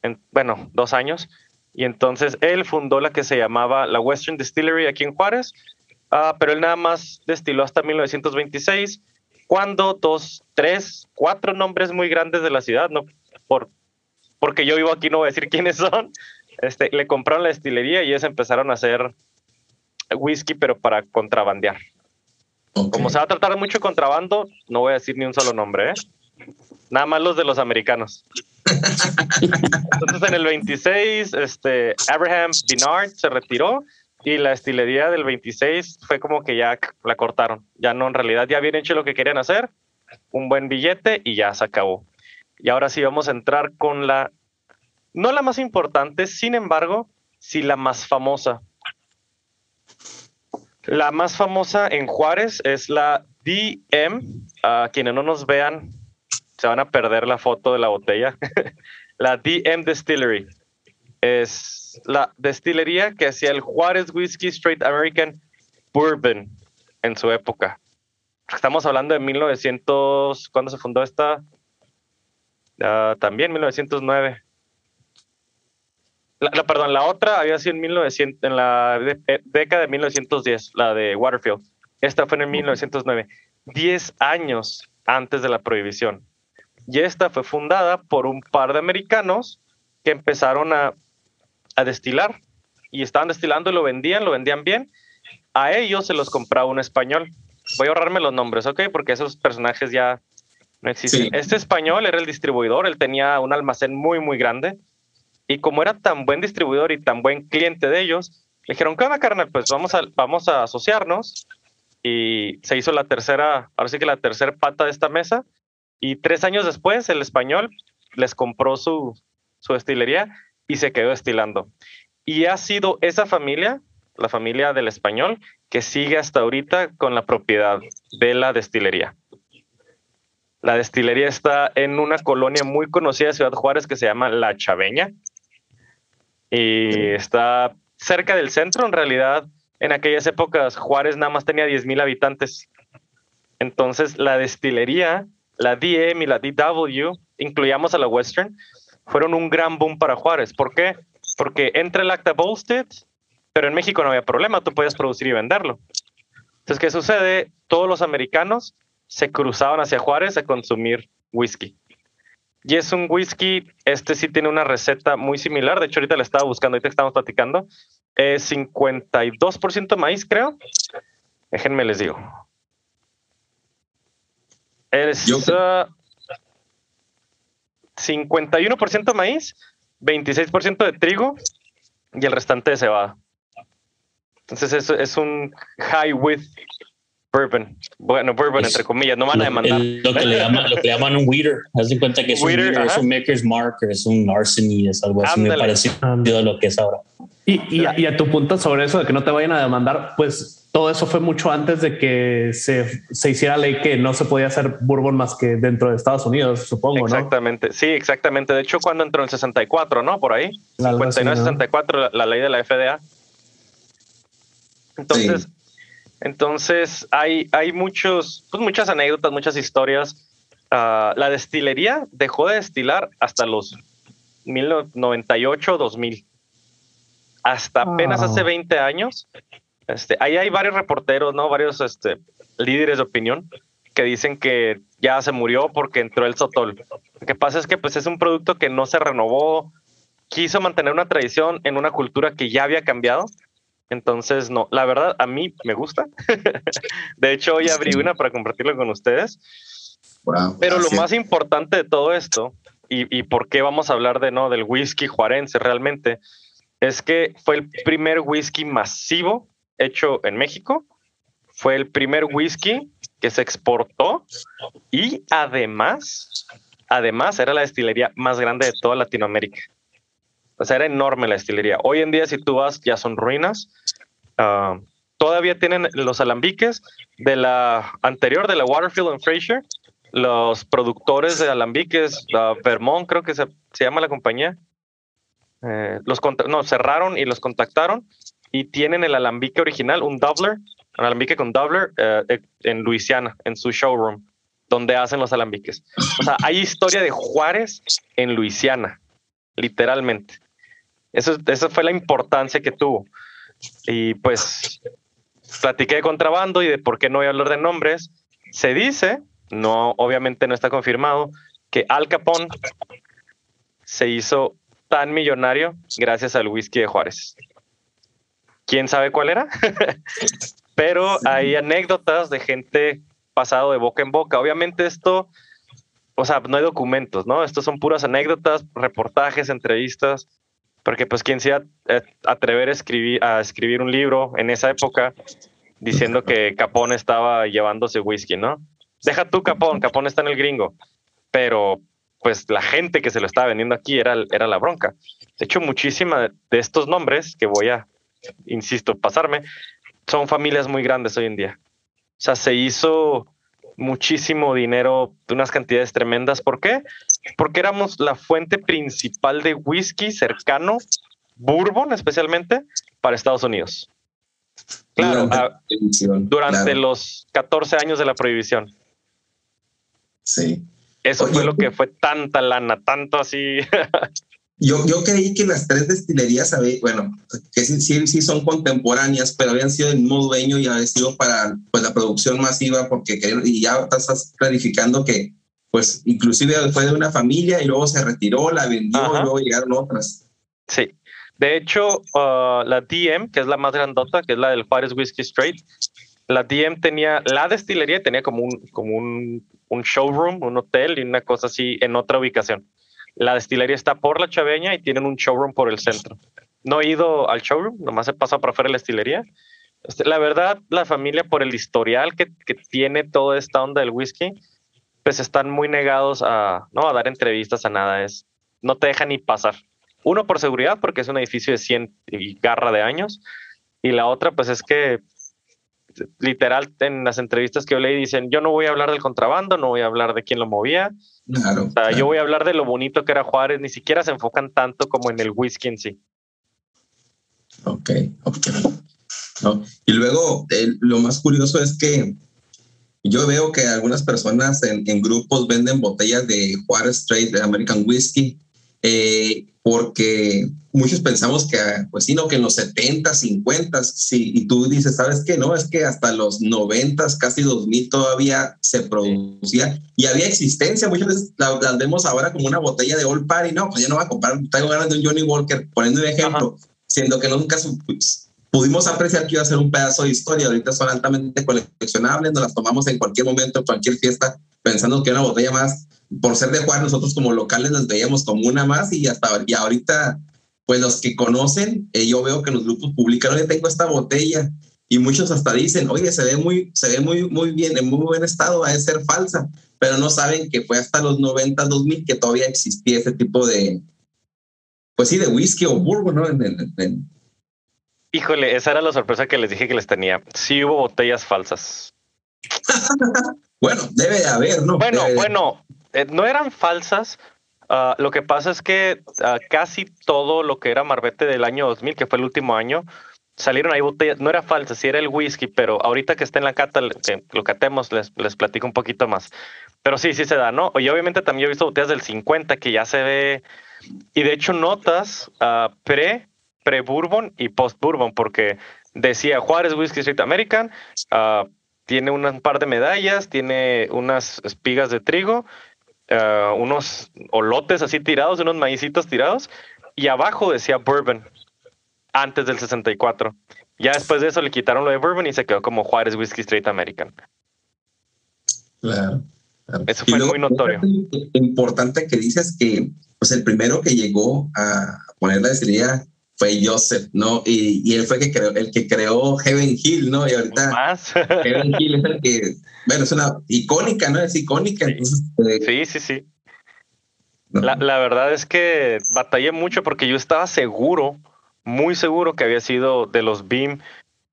en, bueno, dos años, y entonces él fundó la que se llamaba la Western Distillery aquí en Juárez, uh, pero él nada más destiló hasta 1926 cuando dos, tres, cuatro nombres muy grandes de la ciudad, no por porque yo vivo aquí no voy a decir [laughs] quiénes son, este, le compraron la destilería y ellos empezaron a hacer whisky, pero para contrabandear. Como se va a tratar de mucho contrabando, no voy a decir ni un solo nombre, ¿eh? Nada más los de los americanos. [laughs] Entonces en el 26, este, Abraham Dinard se retiró y la estilería del 26 fue como que ya la cortaron. Ya no, en realidad ya habían hecho lo que querían hacer, un buen billete y ya se acabó. Y ahora sí vamos a entrar con la, no la más importante, sin embargo, sí la más famosa. La más famosa en Juárez es la DM. A quienes no nos vean, se van a perder la foto de la botella. [laughs] la DM Distillery. es la destilería que hacía el Juárez Whiskey Straight American Bourbon en su época. Estamos hablando de 1900, ¿cuándo se fundó esta? Uh, también 1909. La, perdón, la otra había sido en, 1900, en la década de 1910, la de Waterfield. Esta fue en 1909, 10 años antes de la prohibición. Y esta fue fundada por un par de americanos que empezaron a, a destilar y estaban destilando y lo vendían, lo vendían bien. A ellos se los compraba un español. Voy a ahorrarme los nombres, ¿ok? Porque esos personajes ya no existen. Este español era el distribuidor, él tenía un almacén muy, muy grande y como era tan buen distribuidor y tan buen cliente de ellos, le dijeron, ¿qué onda, carnal? Pues vamos a, vamos a asociarnos. Y se hizo la tercera, ahora sí que la tercera pata de esta mesa. Y tres años después, el español les compró su, su destilería y se quedó destilando. Y ha sido esa familia, la familia del español, que sigue hasta ahorita con la propiedad de la destilería. La destilería está en una colonia muy conocida de Ciudad Juárez que se llama La Chaveña y está cerca del centro. En realidad, en aquellas épocas, Juárez nada más tenía 10.000 habitantes. Entonces, la destilería, la DM y la DW, incluyamos a la Western, fueron un gran boom para Juárez. ¿Por qué? Porque entre el Acta Bolstead, pero en México no había problema, tú podías producir y venderlo. Entonces, ¿qué sucede? Todos los americanos se cruzaban hacia Juárez a consumir whisky. Y es un whisky, este sí tiene una receta muy similar. De hecho, ahorita la estaba buscando, ahorita estamos platicando. Es 52% maíz, creo. Déjenme les digo. Es 51% maíz, 26% de trigo y el restante de cebada. Entonces, es, es un high with bourbon. Bueno, bourbon entre comillas, no van a demandar. lo, que le llaman, lo que llaman un weeder. Haz de cuenta que es un weeder, es un maker's mark, es un arseny, es algo así, me parecido a lo que es ahora. Y, y, y, a tu punto sobre eso de que no te vayan a demandar, pues todo eso fue mucho antes de que se, se hiciera ley que no se podía hacer bourbon más que dentro de Estados Unidos, supongo, exactamente. sí, exactamente. De hecho, cuando entró en el 64, ¿no? Por ahí, 59, 64, la, la, ley de la FDA. Entonces, entonces, hay, hay muchos, pues muchas anécdotas, muchas historias. Uh, la destilería dejó de destilar hasta los 1998, 2000. Hasta apenas hace 20 años. Este, ahí hay varios reporteros, ¿no? Varios este, líderes de opinión que dicen que ya se murió porque entró el sotol. Lo que pasa es que pues, es un producto que no se renovó, quiso mantener una tradición en una cultura que ya había cambiado entonces, no, la verdad, a mí me gusta. [laughs] de hecho, hoy abrí una para compartirlo con ustedes. Pero lo más importante de todo esto, y, y, por qué vamos a hablar de no del whisky juarense realmente, es que fue el primer whisky masivo hecho en México. Fue el primer whisky que se exportó y además, además era la destilería más grande de toda Latinoamérica. O sea, era enorme la destilería. Hoy en día, si tú vas, ya son ruinas. Ah, todavía tienen los alambiques de la anterior, de la Waterfield and Fraser. Los productores de alambiques, Vermont creo que se, llama la compañía, eh, los no, cerraron y los contactaron y tienen el alambique original, un doubler, un alambique con doubler eh, en Luisiana, en su showroom, donde hacen los alambiques. O sea, hay historia de Juárez en Luisiana, literalmente. Eso, esa fue la importancia que tuvo. Y pues platiqué de contrabando y de por qué no voy a hablar de nombres. Se dice, no, obviamente no está confirmado, que Al Capone se hizo tan millonario gracias al whisky de Juárez. ¿Quién sabe cuál era? [laughs] Pero hay anécdotas de gente pasado de boca en boca. Obviamente esto, o sea, no hay documentos, ¿no? Estos son puras anécdotas, reportajes, entrevistas porque pues quien se eh, atrever a escribir, a escribir un libro en esa época diciendo que Capón estaba llevándose whisky, ¿no? Deja tú Capón, Capón está en el gringo, pero pues la gente que se lo estaba vendiendo aquí era, era la bronca. De hecho, muchísimas de estos nombres que voy a, insisto, pasarme, son familias muy grandes hoy en día. O sea, se hizo muchísimo dinero, unas cantidades tremendas. ¿Por qué? Porque éramos la fuente principal de whisky cercano bourbon especialmente para Estados Unidos. Claro, durante, ah, los 14 años de la prohibición. Sí. Eso fue lo que fue tanta lana, tanto así. [laughs] yo, yo creí que las tres destilerías, bueno, que sí, sí, son contemporáneas, pero habían sido el mismo dueño y habían sido para pues, la producción masiva, porque y ya estás clarificando que pues inclusive fue de una familia y luego se retiró, la vendió y luego llegaron otras. Sí. De hecho, uh, la DM, que es la más grandota, que es la del Juárez Whiskey Straight, la DM tenía, la destilería tenía como un, como un, un showroom, un hotel y una cosa así en otra ubicación. La destilería está por la Chaveña y tienen un showroom por el centro. No he ido al showroom, nomás he pasado por afuera de la destilería. Este, la verdad, la familia, por el historial que, que tiene toda esta onda del whisky, pues están muy negados a, ¿no? a dar entrevistas a nada. Es, no te dejan ni pasar. Uno por seguridad, porque es un edificio de 100 y garra de años. Y la otra, pues es que literal en las entrevistas que yo leí dicen, yo no voy a hablar del contrabando, no voy a hablar de quién lo movía. Claro, Yo voy a hablar de lo bonito que era Juárez, ni siquiera se enfocan tanto como en el whisky en sí. Ok, ok. Y luego, lo más curioso es que yo veo que algunas personas en, grupos venden botellas de Juárez Straight, de American Whiskey, eh, porque muchos pensamos que, pues sí, no, que en los 70, 50, sí, y tú dices, ¿sabes qué? No, es que hasta los 90, casi 2000 todavía se producía y había existencia. Muchas veces la, vemos ahora como una botella de Old Party, no, pues ya no va a comprar, traigo ganas de un Johnny Walker, poniendo un ejemplo, siendo que nunca pues, pudimos apreciar que iba a ser un pedazo de historia. Ahorita son altamente coleccionables, nos las tomamos en cualquier momento, en cualquier fiesta, pensando que una botella más, por ser de Juan, nosotros como locales las veíamos como una más y hasta y ahorita, pues los que conocen, eh, yo veo que los grupos publican, oye, tengo esta botella y muchos hasta dicen, oye, se ve muy, se ve muy, muy bien, en muy buen estado, va a ser falsa, pero no saben que fue hasta los 90, 2000 que todavía existía ese tipo de, pues sí, de whisky o bourbon, ¿no? En, en, Híjole, esa era la sorpresa que les dije que les tenía. Sí hubo botellas falsas. [laughs] bueno, debe de haber, ¿no? Bueno, bueno, eh, no eran falsas. Ah, lo que pasa es que ah, casi todo lo que era Marbete del año 2000, que fue el último año, salieron ahí botellas. No era falsa, sí era el whisky, pero ahorita que está en la cata, lo catemos, les, les platico un poquito más. Pero sí, sí se da, ¿no? Y obviamente también he visto botellas del 50 que ya se ve. Y de hecho, notas uh, pre pre-bourbon y post-bourbon, porque decía Juárez Whisky Street American, ah, tiene un par de medallas, tiene unas espigas de trigo, ah, unos olotes así tirados, unos maicitos tirados, y abajo decía bourbon, antes del 64. Ya después de eso le quitaron lo de bourbon y se quedó como Juárez Whisky Street American. Claro. Eso fue muy notorio. Importante que dices que pues el primero que llegó a poner la destilería fue Joseph, ¿no? Y, y, él fue el que, creó, el que creó Heaven Hill, ¿no? Y ahorita Heaven Hill es el que, bueno, es una icónica, ¿no? Es icónica. Sí, entonces, sí, sí. sí. La, la, verdad es que batallé mucho porque yo estaba seguro, muy seguro que había sido de los Beam,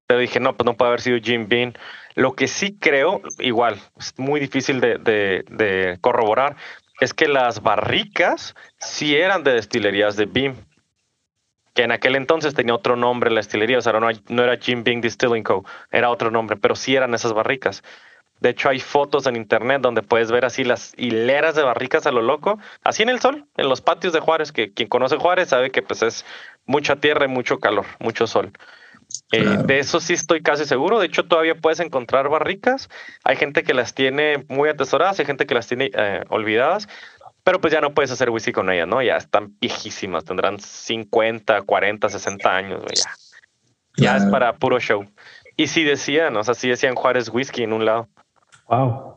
pero dije, no, pues no puede haber sido Jim Beam. Lo que sí creo, igual, es muy difícil de, de, de corroborar, es que las barricas sí eran de destilerías de Beam que en aquel entonces tenía otro nombre la destilería, o sea, no, no era Jim Bing Distilling Co., era otro nombre, pero sí eran esas barricas. De hecho, hay fotos en internet donde puedes ver así las hileras de barricas a lo loco, así en el sol, en los patios de Juárez, que quien conoce Juárez sabe que pues es mucha tierra y mucho calor, mucho sol. Eh, de eso sí estoy casi seguro. De hecho, todavía puedes encontrar barricas. Hay gente que las tiene muy atesoradas, hay gente que las tiene eh, olvidadas. Pero pues ya no puedes hacer whisky con ellas, ¿no? Ya están viejísimas, tendrán 50, 40, 60 años, ya. Ya es para puro show. Y sí decían, o sea, sí decían Juárez Whisky en un lado. Wow.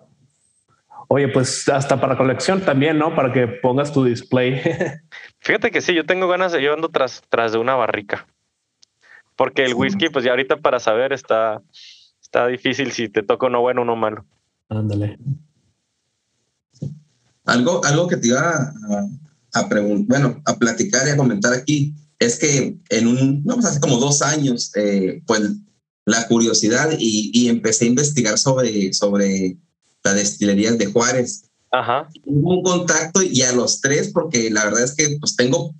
Oye, pues hasta para colección también, ¿no? Para que pongas tu display. [laughs] Fíjate que sí, yo tengo ganas de, yo ando tras, tras de una barrica. Porque el whisky, pues ya ahorita para saber está, está difícil si te toca uno bueno o uno malo. Ándale. Algo, algo que te iba a, preguntar, bueno, a platicar y a comentar aquí, es que en un, no, pues hace como dos años, eh, pues la curiosidad y, y, empecé a investigar sobre, sobre las destilerías de Juárez. Ajá. Hubo un contacto y a los tres, porque la verdad es que pues tengo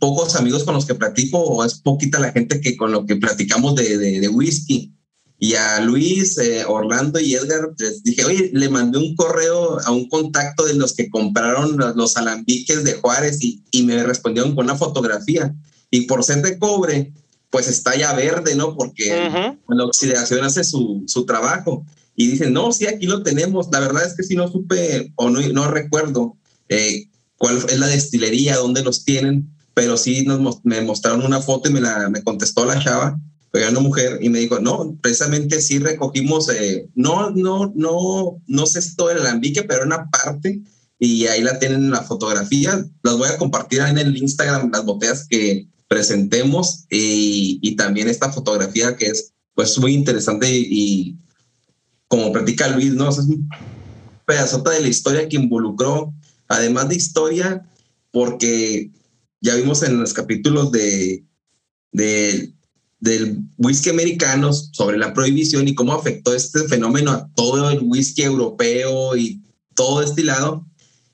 pocos amigos con los que platico o es poquita la gente que con lo que platicamos de, de, whisky. Y a Luis, eh, Orlando y Edgar les dije, oye, le mandé un correo a un contacto de los que compraron los, alambiques de Juárez y, y me respondieron con una fotografía. Y por ser de cobre, pues está ya verde, ¿no? Porque la oxidación hace su, su, trabajo. Y dicen, no, sí, aquí lo tenemos. La verdad es que sí no supe o no, no recuerdo eh, cuál es la destilería, dónde los tienen, pero sí nos, me mostraron una foto y me, la, me contestó la chava, era una mujer, y me dijo, no, precisamente sí recogimos, eh, no, no, no, no sé si todo el alambique, pero una parte, y ahí la tienen en la fotografía. Las voy a compartir en el Instagram, las botellas que, presentemos y, también esta fotografía que es pues muy interesante y, como practica Luis, ¿no? es un pedazota de la historia que involucró, además de historia, porque ya vimos en los capítulos de del whisky americano sobre la prohibición y cómo afectó este fenómeno a todo el whisky europeo y todo destilado.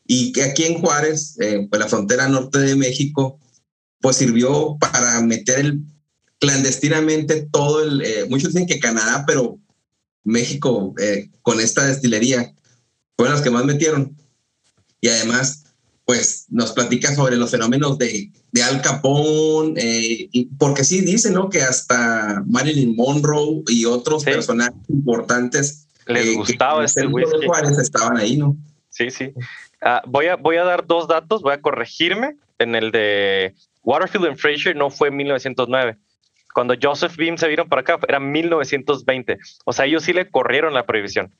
Y que aquí en Juárez, eh, pues la frontera norte de México, pues sirvió para meter el, clandestinamente todo el, eh, muchos dicen que Canadá, pero México eh, con esta destilería fueron los que más metieron. Y además, pues nos platica sobre los fenómenos de, de Al Capone, eh, y porque sí dice, ¿no? Que hasta Marilyn Monroe y otros personajes importantes les gustaba este whisky. estaban ahí, ¿no? Sí, sí. Ah, voy, a, voy a dar dos datos, voy a corregirme en el de Waterfield and Fraser no fue en 1909. Cuando Joseph Beam se vieron para acá, era 1920. O sea, ellos sí le corrieron la prohibición.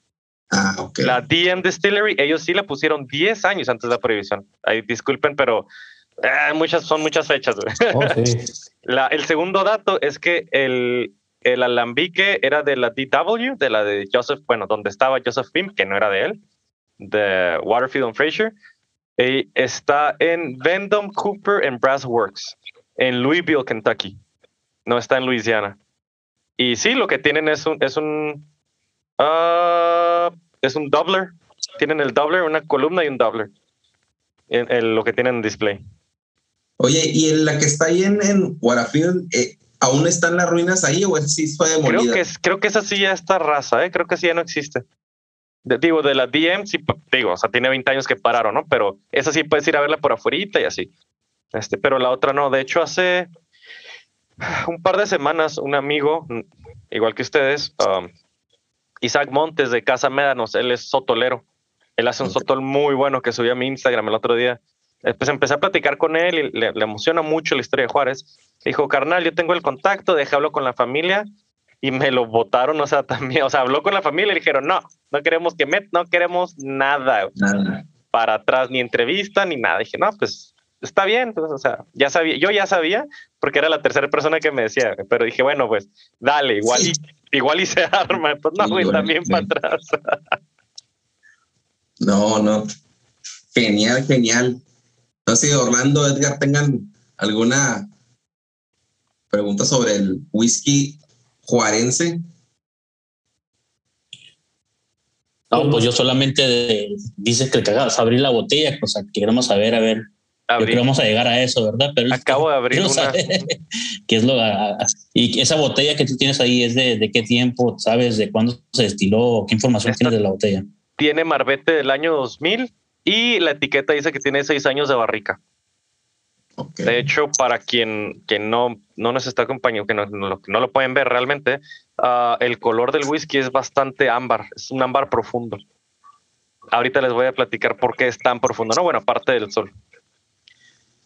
Ah, okay. La DM Distillery, ellos sí la pusieron 10 años antes de la prohibición. Ahí disculpen, pero eh, muchas, son muchas fechas. Oh, [laughs] la, el segundo dato es que el, el alambique era de la DW, de la de Joseph, bueno, donde estaba Joseph Beam, que no era de él, de Waterfield and Fraser está en Vendome Cooper and Brass Works, en Louisville, Kentucky. No está en Louisiana. Y sí, lo que tienen es un, es un, uh, es un doubler. Tienen el doubler, una columna y un doubler. En, lo que tienen en display. Oye, ¿y en la que está ahí en, en Waterfield, eh, aún están las ruinas ahí o es, sí fue demolida? Creo que, creo que esa sí ya está raza, ¿eh? creo que sí ya no existe digo, de la DM, sí, digo, o sea, tiene 20 años que pararon, ¿no? Pero esa sí puedes ir a verla por afuera y así. Este, pero la otra no. De hecho, hace un par de semanas, un amigo, igual que ustedes, um, Isaac Montes de Casa Médanos, él es sotolero. Él hace un sotol muy bueno que subí a mi Instagram el otro día. Pues empecé a platicar con él y le, le emociona mucho la historia de Juárez. Dijo, carnal, yo tengo el contacto, déjalo con la familia y me lo votaron, o sea, [laughs] también, o sea, habló con la familia y dijeron, no, no queremos que met, no queremos nada, para atrás, ni entrevista, ni nada. dije, no, pues está bien, pues, o sea, ya sabía, yo ya sabía, porque era la tercera persona que me decía, pero dije, bueno, pues dale, igual, y, igual y se [laughs] arma, pues no, güey, también para atrás. [laughs] no, no, genial, genial. No sé, Orlando, Edgar, tengan alguna pregunta sobre el whisky juarense? No, pues yo solamente dices que te acabas abrir la botella, o sea, que queremos saber, a ver, que vamos a llegar a eso, ¿verdad? Pero Acabo de abrir una. [laughs] ¿Qué es lo y esa botella que tú tienes ahí es de, de qué tiempo, sabes, de cuándo se destiló, qué información tienes de la botella. Tiene marbete del año 2000 y la etiqueta dice que tiene seis años de barrica. De hecho, para quien, no, no nos está acompañando, que no, no, lo pueden ver realmente, ah, el color del whisky es bastante ámbar, es un ámbar profundo. Ahorita les voy a platicar por qué es tan profundo. No, bueno, aparte del sol.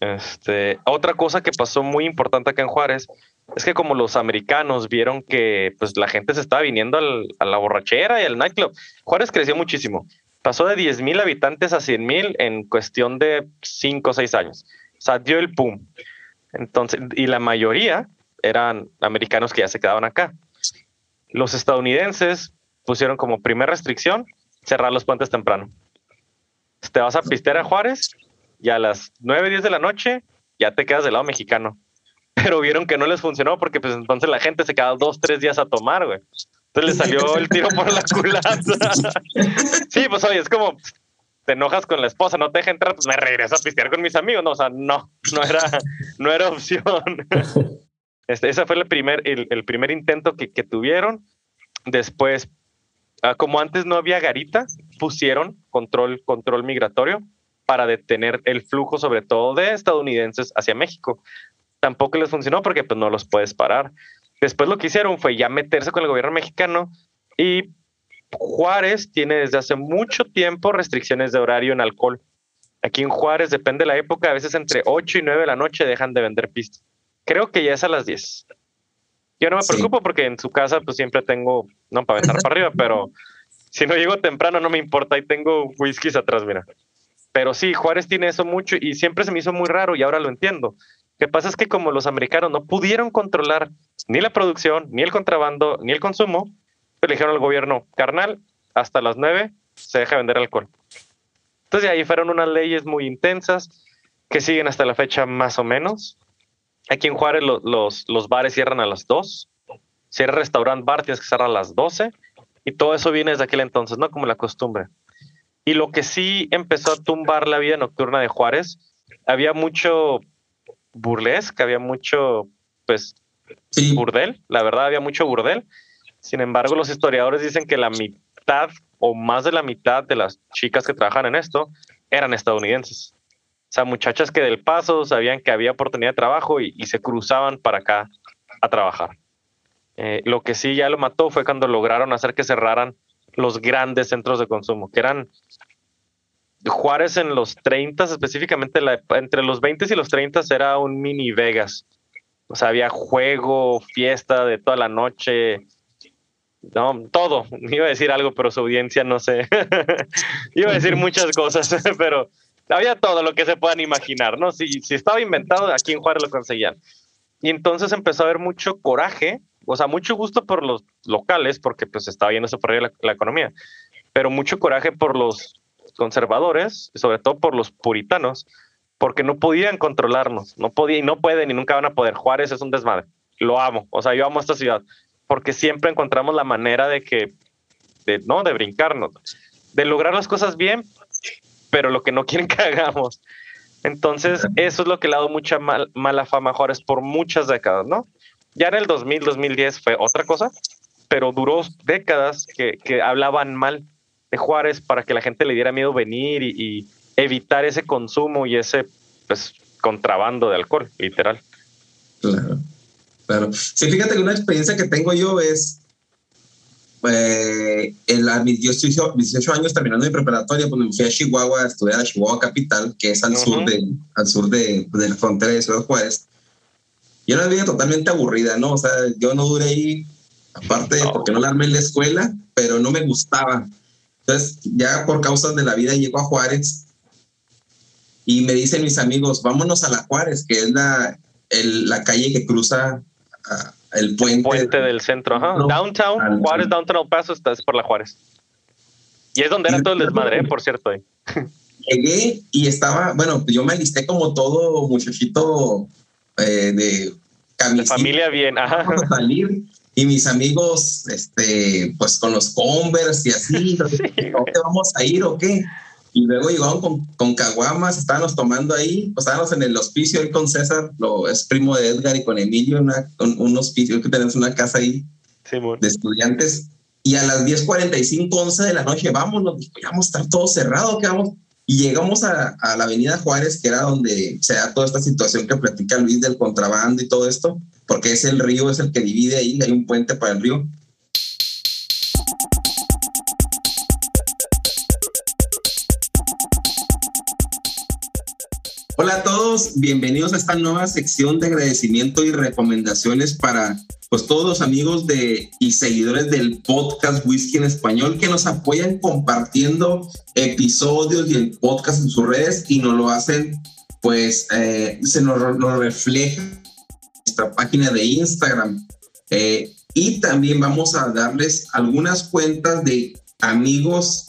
Este, otra cosa que pasó muy importante acá en Juárez es que como los americanos vieron que pues, la gente se estaba viniendo a la borrachera y al nightclub, Juárez creció muchísimo. Pasó de 10 mil habitantes a 100 mil en cuestión de 5 o 6 años. O sea, dio el pum. Entonces, y la mayoría eran americanos que ya se quedaban acá. Los estadounidenses pusieron como primera restricción cerrar los puentes temprano. Te vas a pistear a Juárez y a las 9, 10 de la noche ya te quedas del lado mexicano. [laughs] Pero vieron que no les funcionó porque pues entonces la gente se quedaba dos, tres días a tomar, güey. Entonces le salió el tiro por la culata. [laughs] sí, pues oye, es como te enojas con la esposa, no te deja entrar, pues me regreso a pistear con mis amigos. No, o sea, no, no era, no era opción. [laughs] Este, ese fue el primer, el, primer intento que, que tuvieron. Después, ah, como antes no había garita, pusieron control, control migratorio para detener el flujo, sobre todo de estadounidenses hacia México. Tampoco les funcionó porque pues, no los puedes parar. Después lo que hicieron fue ya meterse con el gobierno mexicano y Juárez tiene desde hace mucho tiempo restricciones de horario en alcohol. Aquí en Juárez, depende de la época, a veces entre 8 y 9 de la noche dejan de vender pistas. Creo que ya es a las 10. Yo no me preocupo porque en su casa pues siempre tengo, no para aventar para arriba, pero si no llego temprano no me importa y tengo whiskies atrás, mira. Pero sí, Juárez tiene eso mucho y siempre se me hizo muy raro y ahora lo entiendo. Lo que pasa es que como los americanos no pudieron controlar ni la producción, ni el contrabando, ni el consumo, le dijeron al gobierno, carnal, hasta las nueve se deja vender alcohol. Entonces ahí fueron unas leyes muy intensas que siguen hasta la fecha más o menos. Aquí en Juárez los, los bares cierran a las dos. Si eres restaurante bar tienes que cerrar a las doce. Y todo eso viene desde aquel entonces, ¿no? Como la costumbre. Y lo que sí empezó a tumbar la vida nocturna de Juárez, había mucho burlesque, había mucho, pues, burdel. La verdad, había mucho burdel. Sin embargo, los historiadores dicen que la mitad o más de la mitad de las chicas que trabajan en esto eran estadounidenses. O sea, muchachas que del paso sabían que había oportunidad de trabajo y, se cruzaban para acá a trabajar. Eh, lo que sí ya lo mató fue cuando lograron hacer que cerraran los grandes centros de consumo, que eran Juárez en los 30, específicamente entre los 20 y los 30 era un mini Vegas. O sea, había juego, fiesta de toda la noche, no, todo. Iba a decir algo, pero su audiencia no sé. [laughs] Iba a decir muchas cosas, [laughs] pero había todo lo que se puedan imaginar, ¿no? Si, si estaba inventado, aquí en Juárez lo conseguían. Y entonces empezó a haber mucho coraje, o sea, mucho gusto por los locales, porque pues estaba yéndose por ahí la, economía, pero mucho coraje por los conservadores, sobre todo por los puritanos, porque no podían controlarnos, no podían y no pueden y nunca van a poder. Juárez es un desmadre. Lo amo, o sea, yo amo esta ciudad porque siempre encontramos la manera de que, de, no, de brincarnos, de lograr las cosas bien, pero lo que no quieren que [laughs] hagamos. Entonces, eso es lo que le ha dado mucha mala fama a Juárez por muchas décadas, ¿no? Ya en el 2000, 2010 fue otra cosa, pero duró décadas que, que hablaban mal de Juárez para que la gente le diera miedo venir y, y evitar ese consumo y ese pues, contrabando de alcohol, literal. Claro. Claro. Sí, fíjate que una experiencia que tengo yo es, eh, en la, mis 18, 18, años terminando mi preparatoria, pues me fui a Chihuahua a estudiar a Chihuahua Capital, que es al sur, de, al sur de, de, la frontera de Ciudad Juárez. Y era una vida totalmente aburrida, ¿no? O sea, yo no duré ahí, aparte porque no la armé en la escuela, pero no me gustaba. Entonces, ya por causas de la vida llego a Juárez y me dicen mis amigos, vámonos a la Juárez, que es la, el, la calle que cruza el puente. puente del centro, ajá. downtown, Juárez, Downtown El Paso, está por la Juárez. Y es donde era todo el desmadre, ¿eh? por cierto. Llegué y estaba, bueno, yo me alisté como todo muchachito eh, de camiseta. familia bien, ajá. salir y mis amigos, este, pues con los Converse y así, [laughs] ¿dónde vamos a ir o qué? Y luego llegaron con, con caguamas, estábamos tomando ahí, pues estábamos en el hospicio ahí con César, lo, es primo de Edgar y con Emilio, una, un, hospicio que tenemos una casa ahí de estudiantes. Y a las 10:45, 11 de la noche, vámonos, dijo, ya vamos a estar todo cerrado, ¿qué vamos? Y llegamos a, a, la Avenida Juárez, que era donde se da toda esta situación que platica Luis del contrabando y todo esto, porque es el río, es el que divide ahí, hay un puente para el río. Hola a todos, bienvenidos a esta nueva sección de agradecimiento y recomendaciones para pues todos los amigos de y seguidores del podcast Whisky en Español que nos apoyan compartiendo episodios y el podcast en sus redes y nos lo hacen pues eh, se nos, refleja nuestra página de Instagram eh, y también vamos a darles algunas cuentas de amigos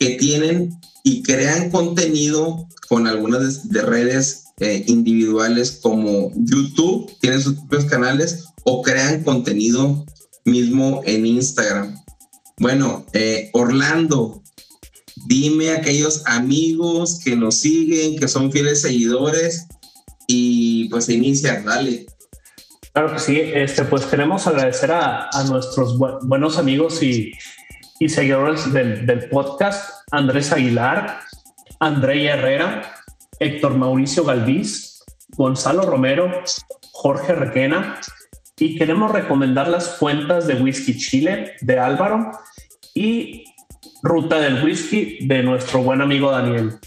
que tienen y crean contenido con algunas de, redes eh, individuales como YouTube, tienen sus propios canales o crean contenido mismo en Instagram. Bueno, eh, Orlando, dime a aquellos amigos que nos siguen, que son fieles seguidores y pues inicia, dale. Claro que sí, este, pues queremos agradecer a, a nuestros buenos amigos y, y seguidores del, del, podcast, Andrés Aguilar, André Herrera, Héctor Mauricio Galviz, Gonzalo Romero, Jorge Requena, y queremos recomendar las cuentas de Whisky Chile de Álvaro y Ruta del Whisky de nuestro buen amigo Daniel.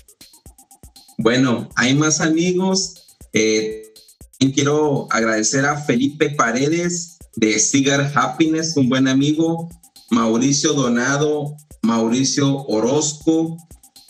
Bueno, hay más amigos. Eh, quiero agradecer a Felipe Paredes de Cigar Happiness, un buen amigo, Mauricio Donado, Mauricio Orozco,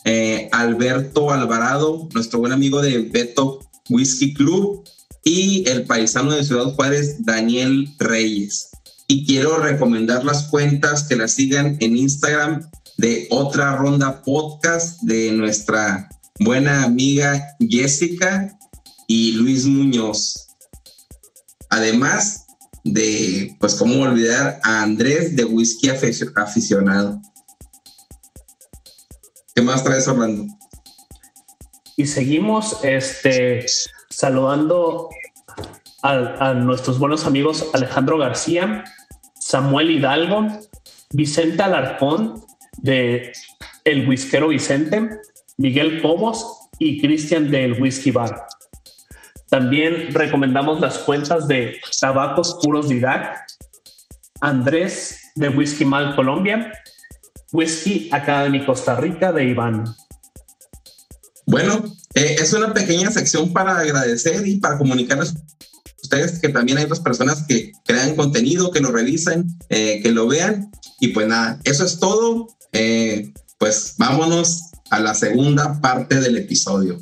eh, Alberto Alvarado, nuestro buen amigo de Beto Whisky Club, y el paisano de Ciudad Juárez, Daniel Reyes. Y quiero recomendar las cuentas que las sigan en Instagram de otra ronda podcast de nuestra buena amiga Jessica y Luis Muñoz. Además de, pues, cómo olvidar a Andrés de Whisky Aficionado. ¿Qué más traes, Orlando? Y seguimos este, saludando a, nuestros buenos amigos Alejandro García, Samuel Hidalgo, Vicente Alarcón de El Whiskero Vicente, Miguel Cobos y Cristian del Whisky Bar. También recomendamos las cuentas de Tabacos Puros Didac, Andrés de Whisky Mal Colombia, Whisky Academy Costa Rica de Iván. Bueno, eh, es una pequeña sección para agradecer y para comunicarles ustedes que también hay otras personas que crean contenido, que lo revisen, eh, que lo vean. Y pues nada, eso es todo. Eh, pues vámonos a la segunda parte del episodio.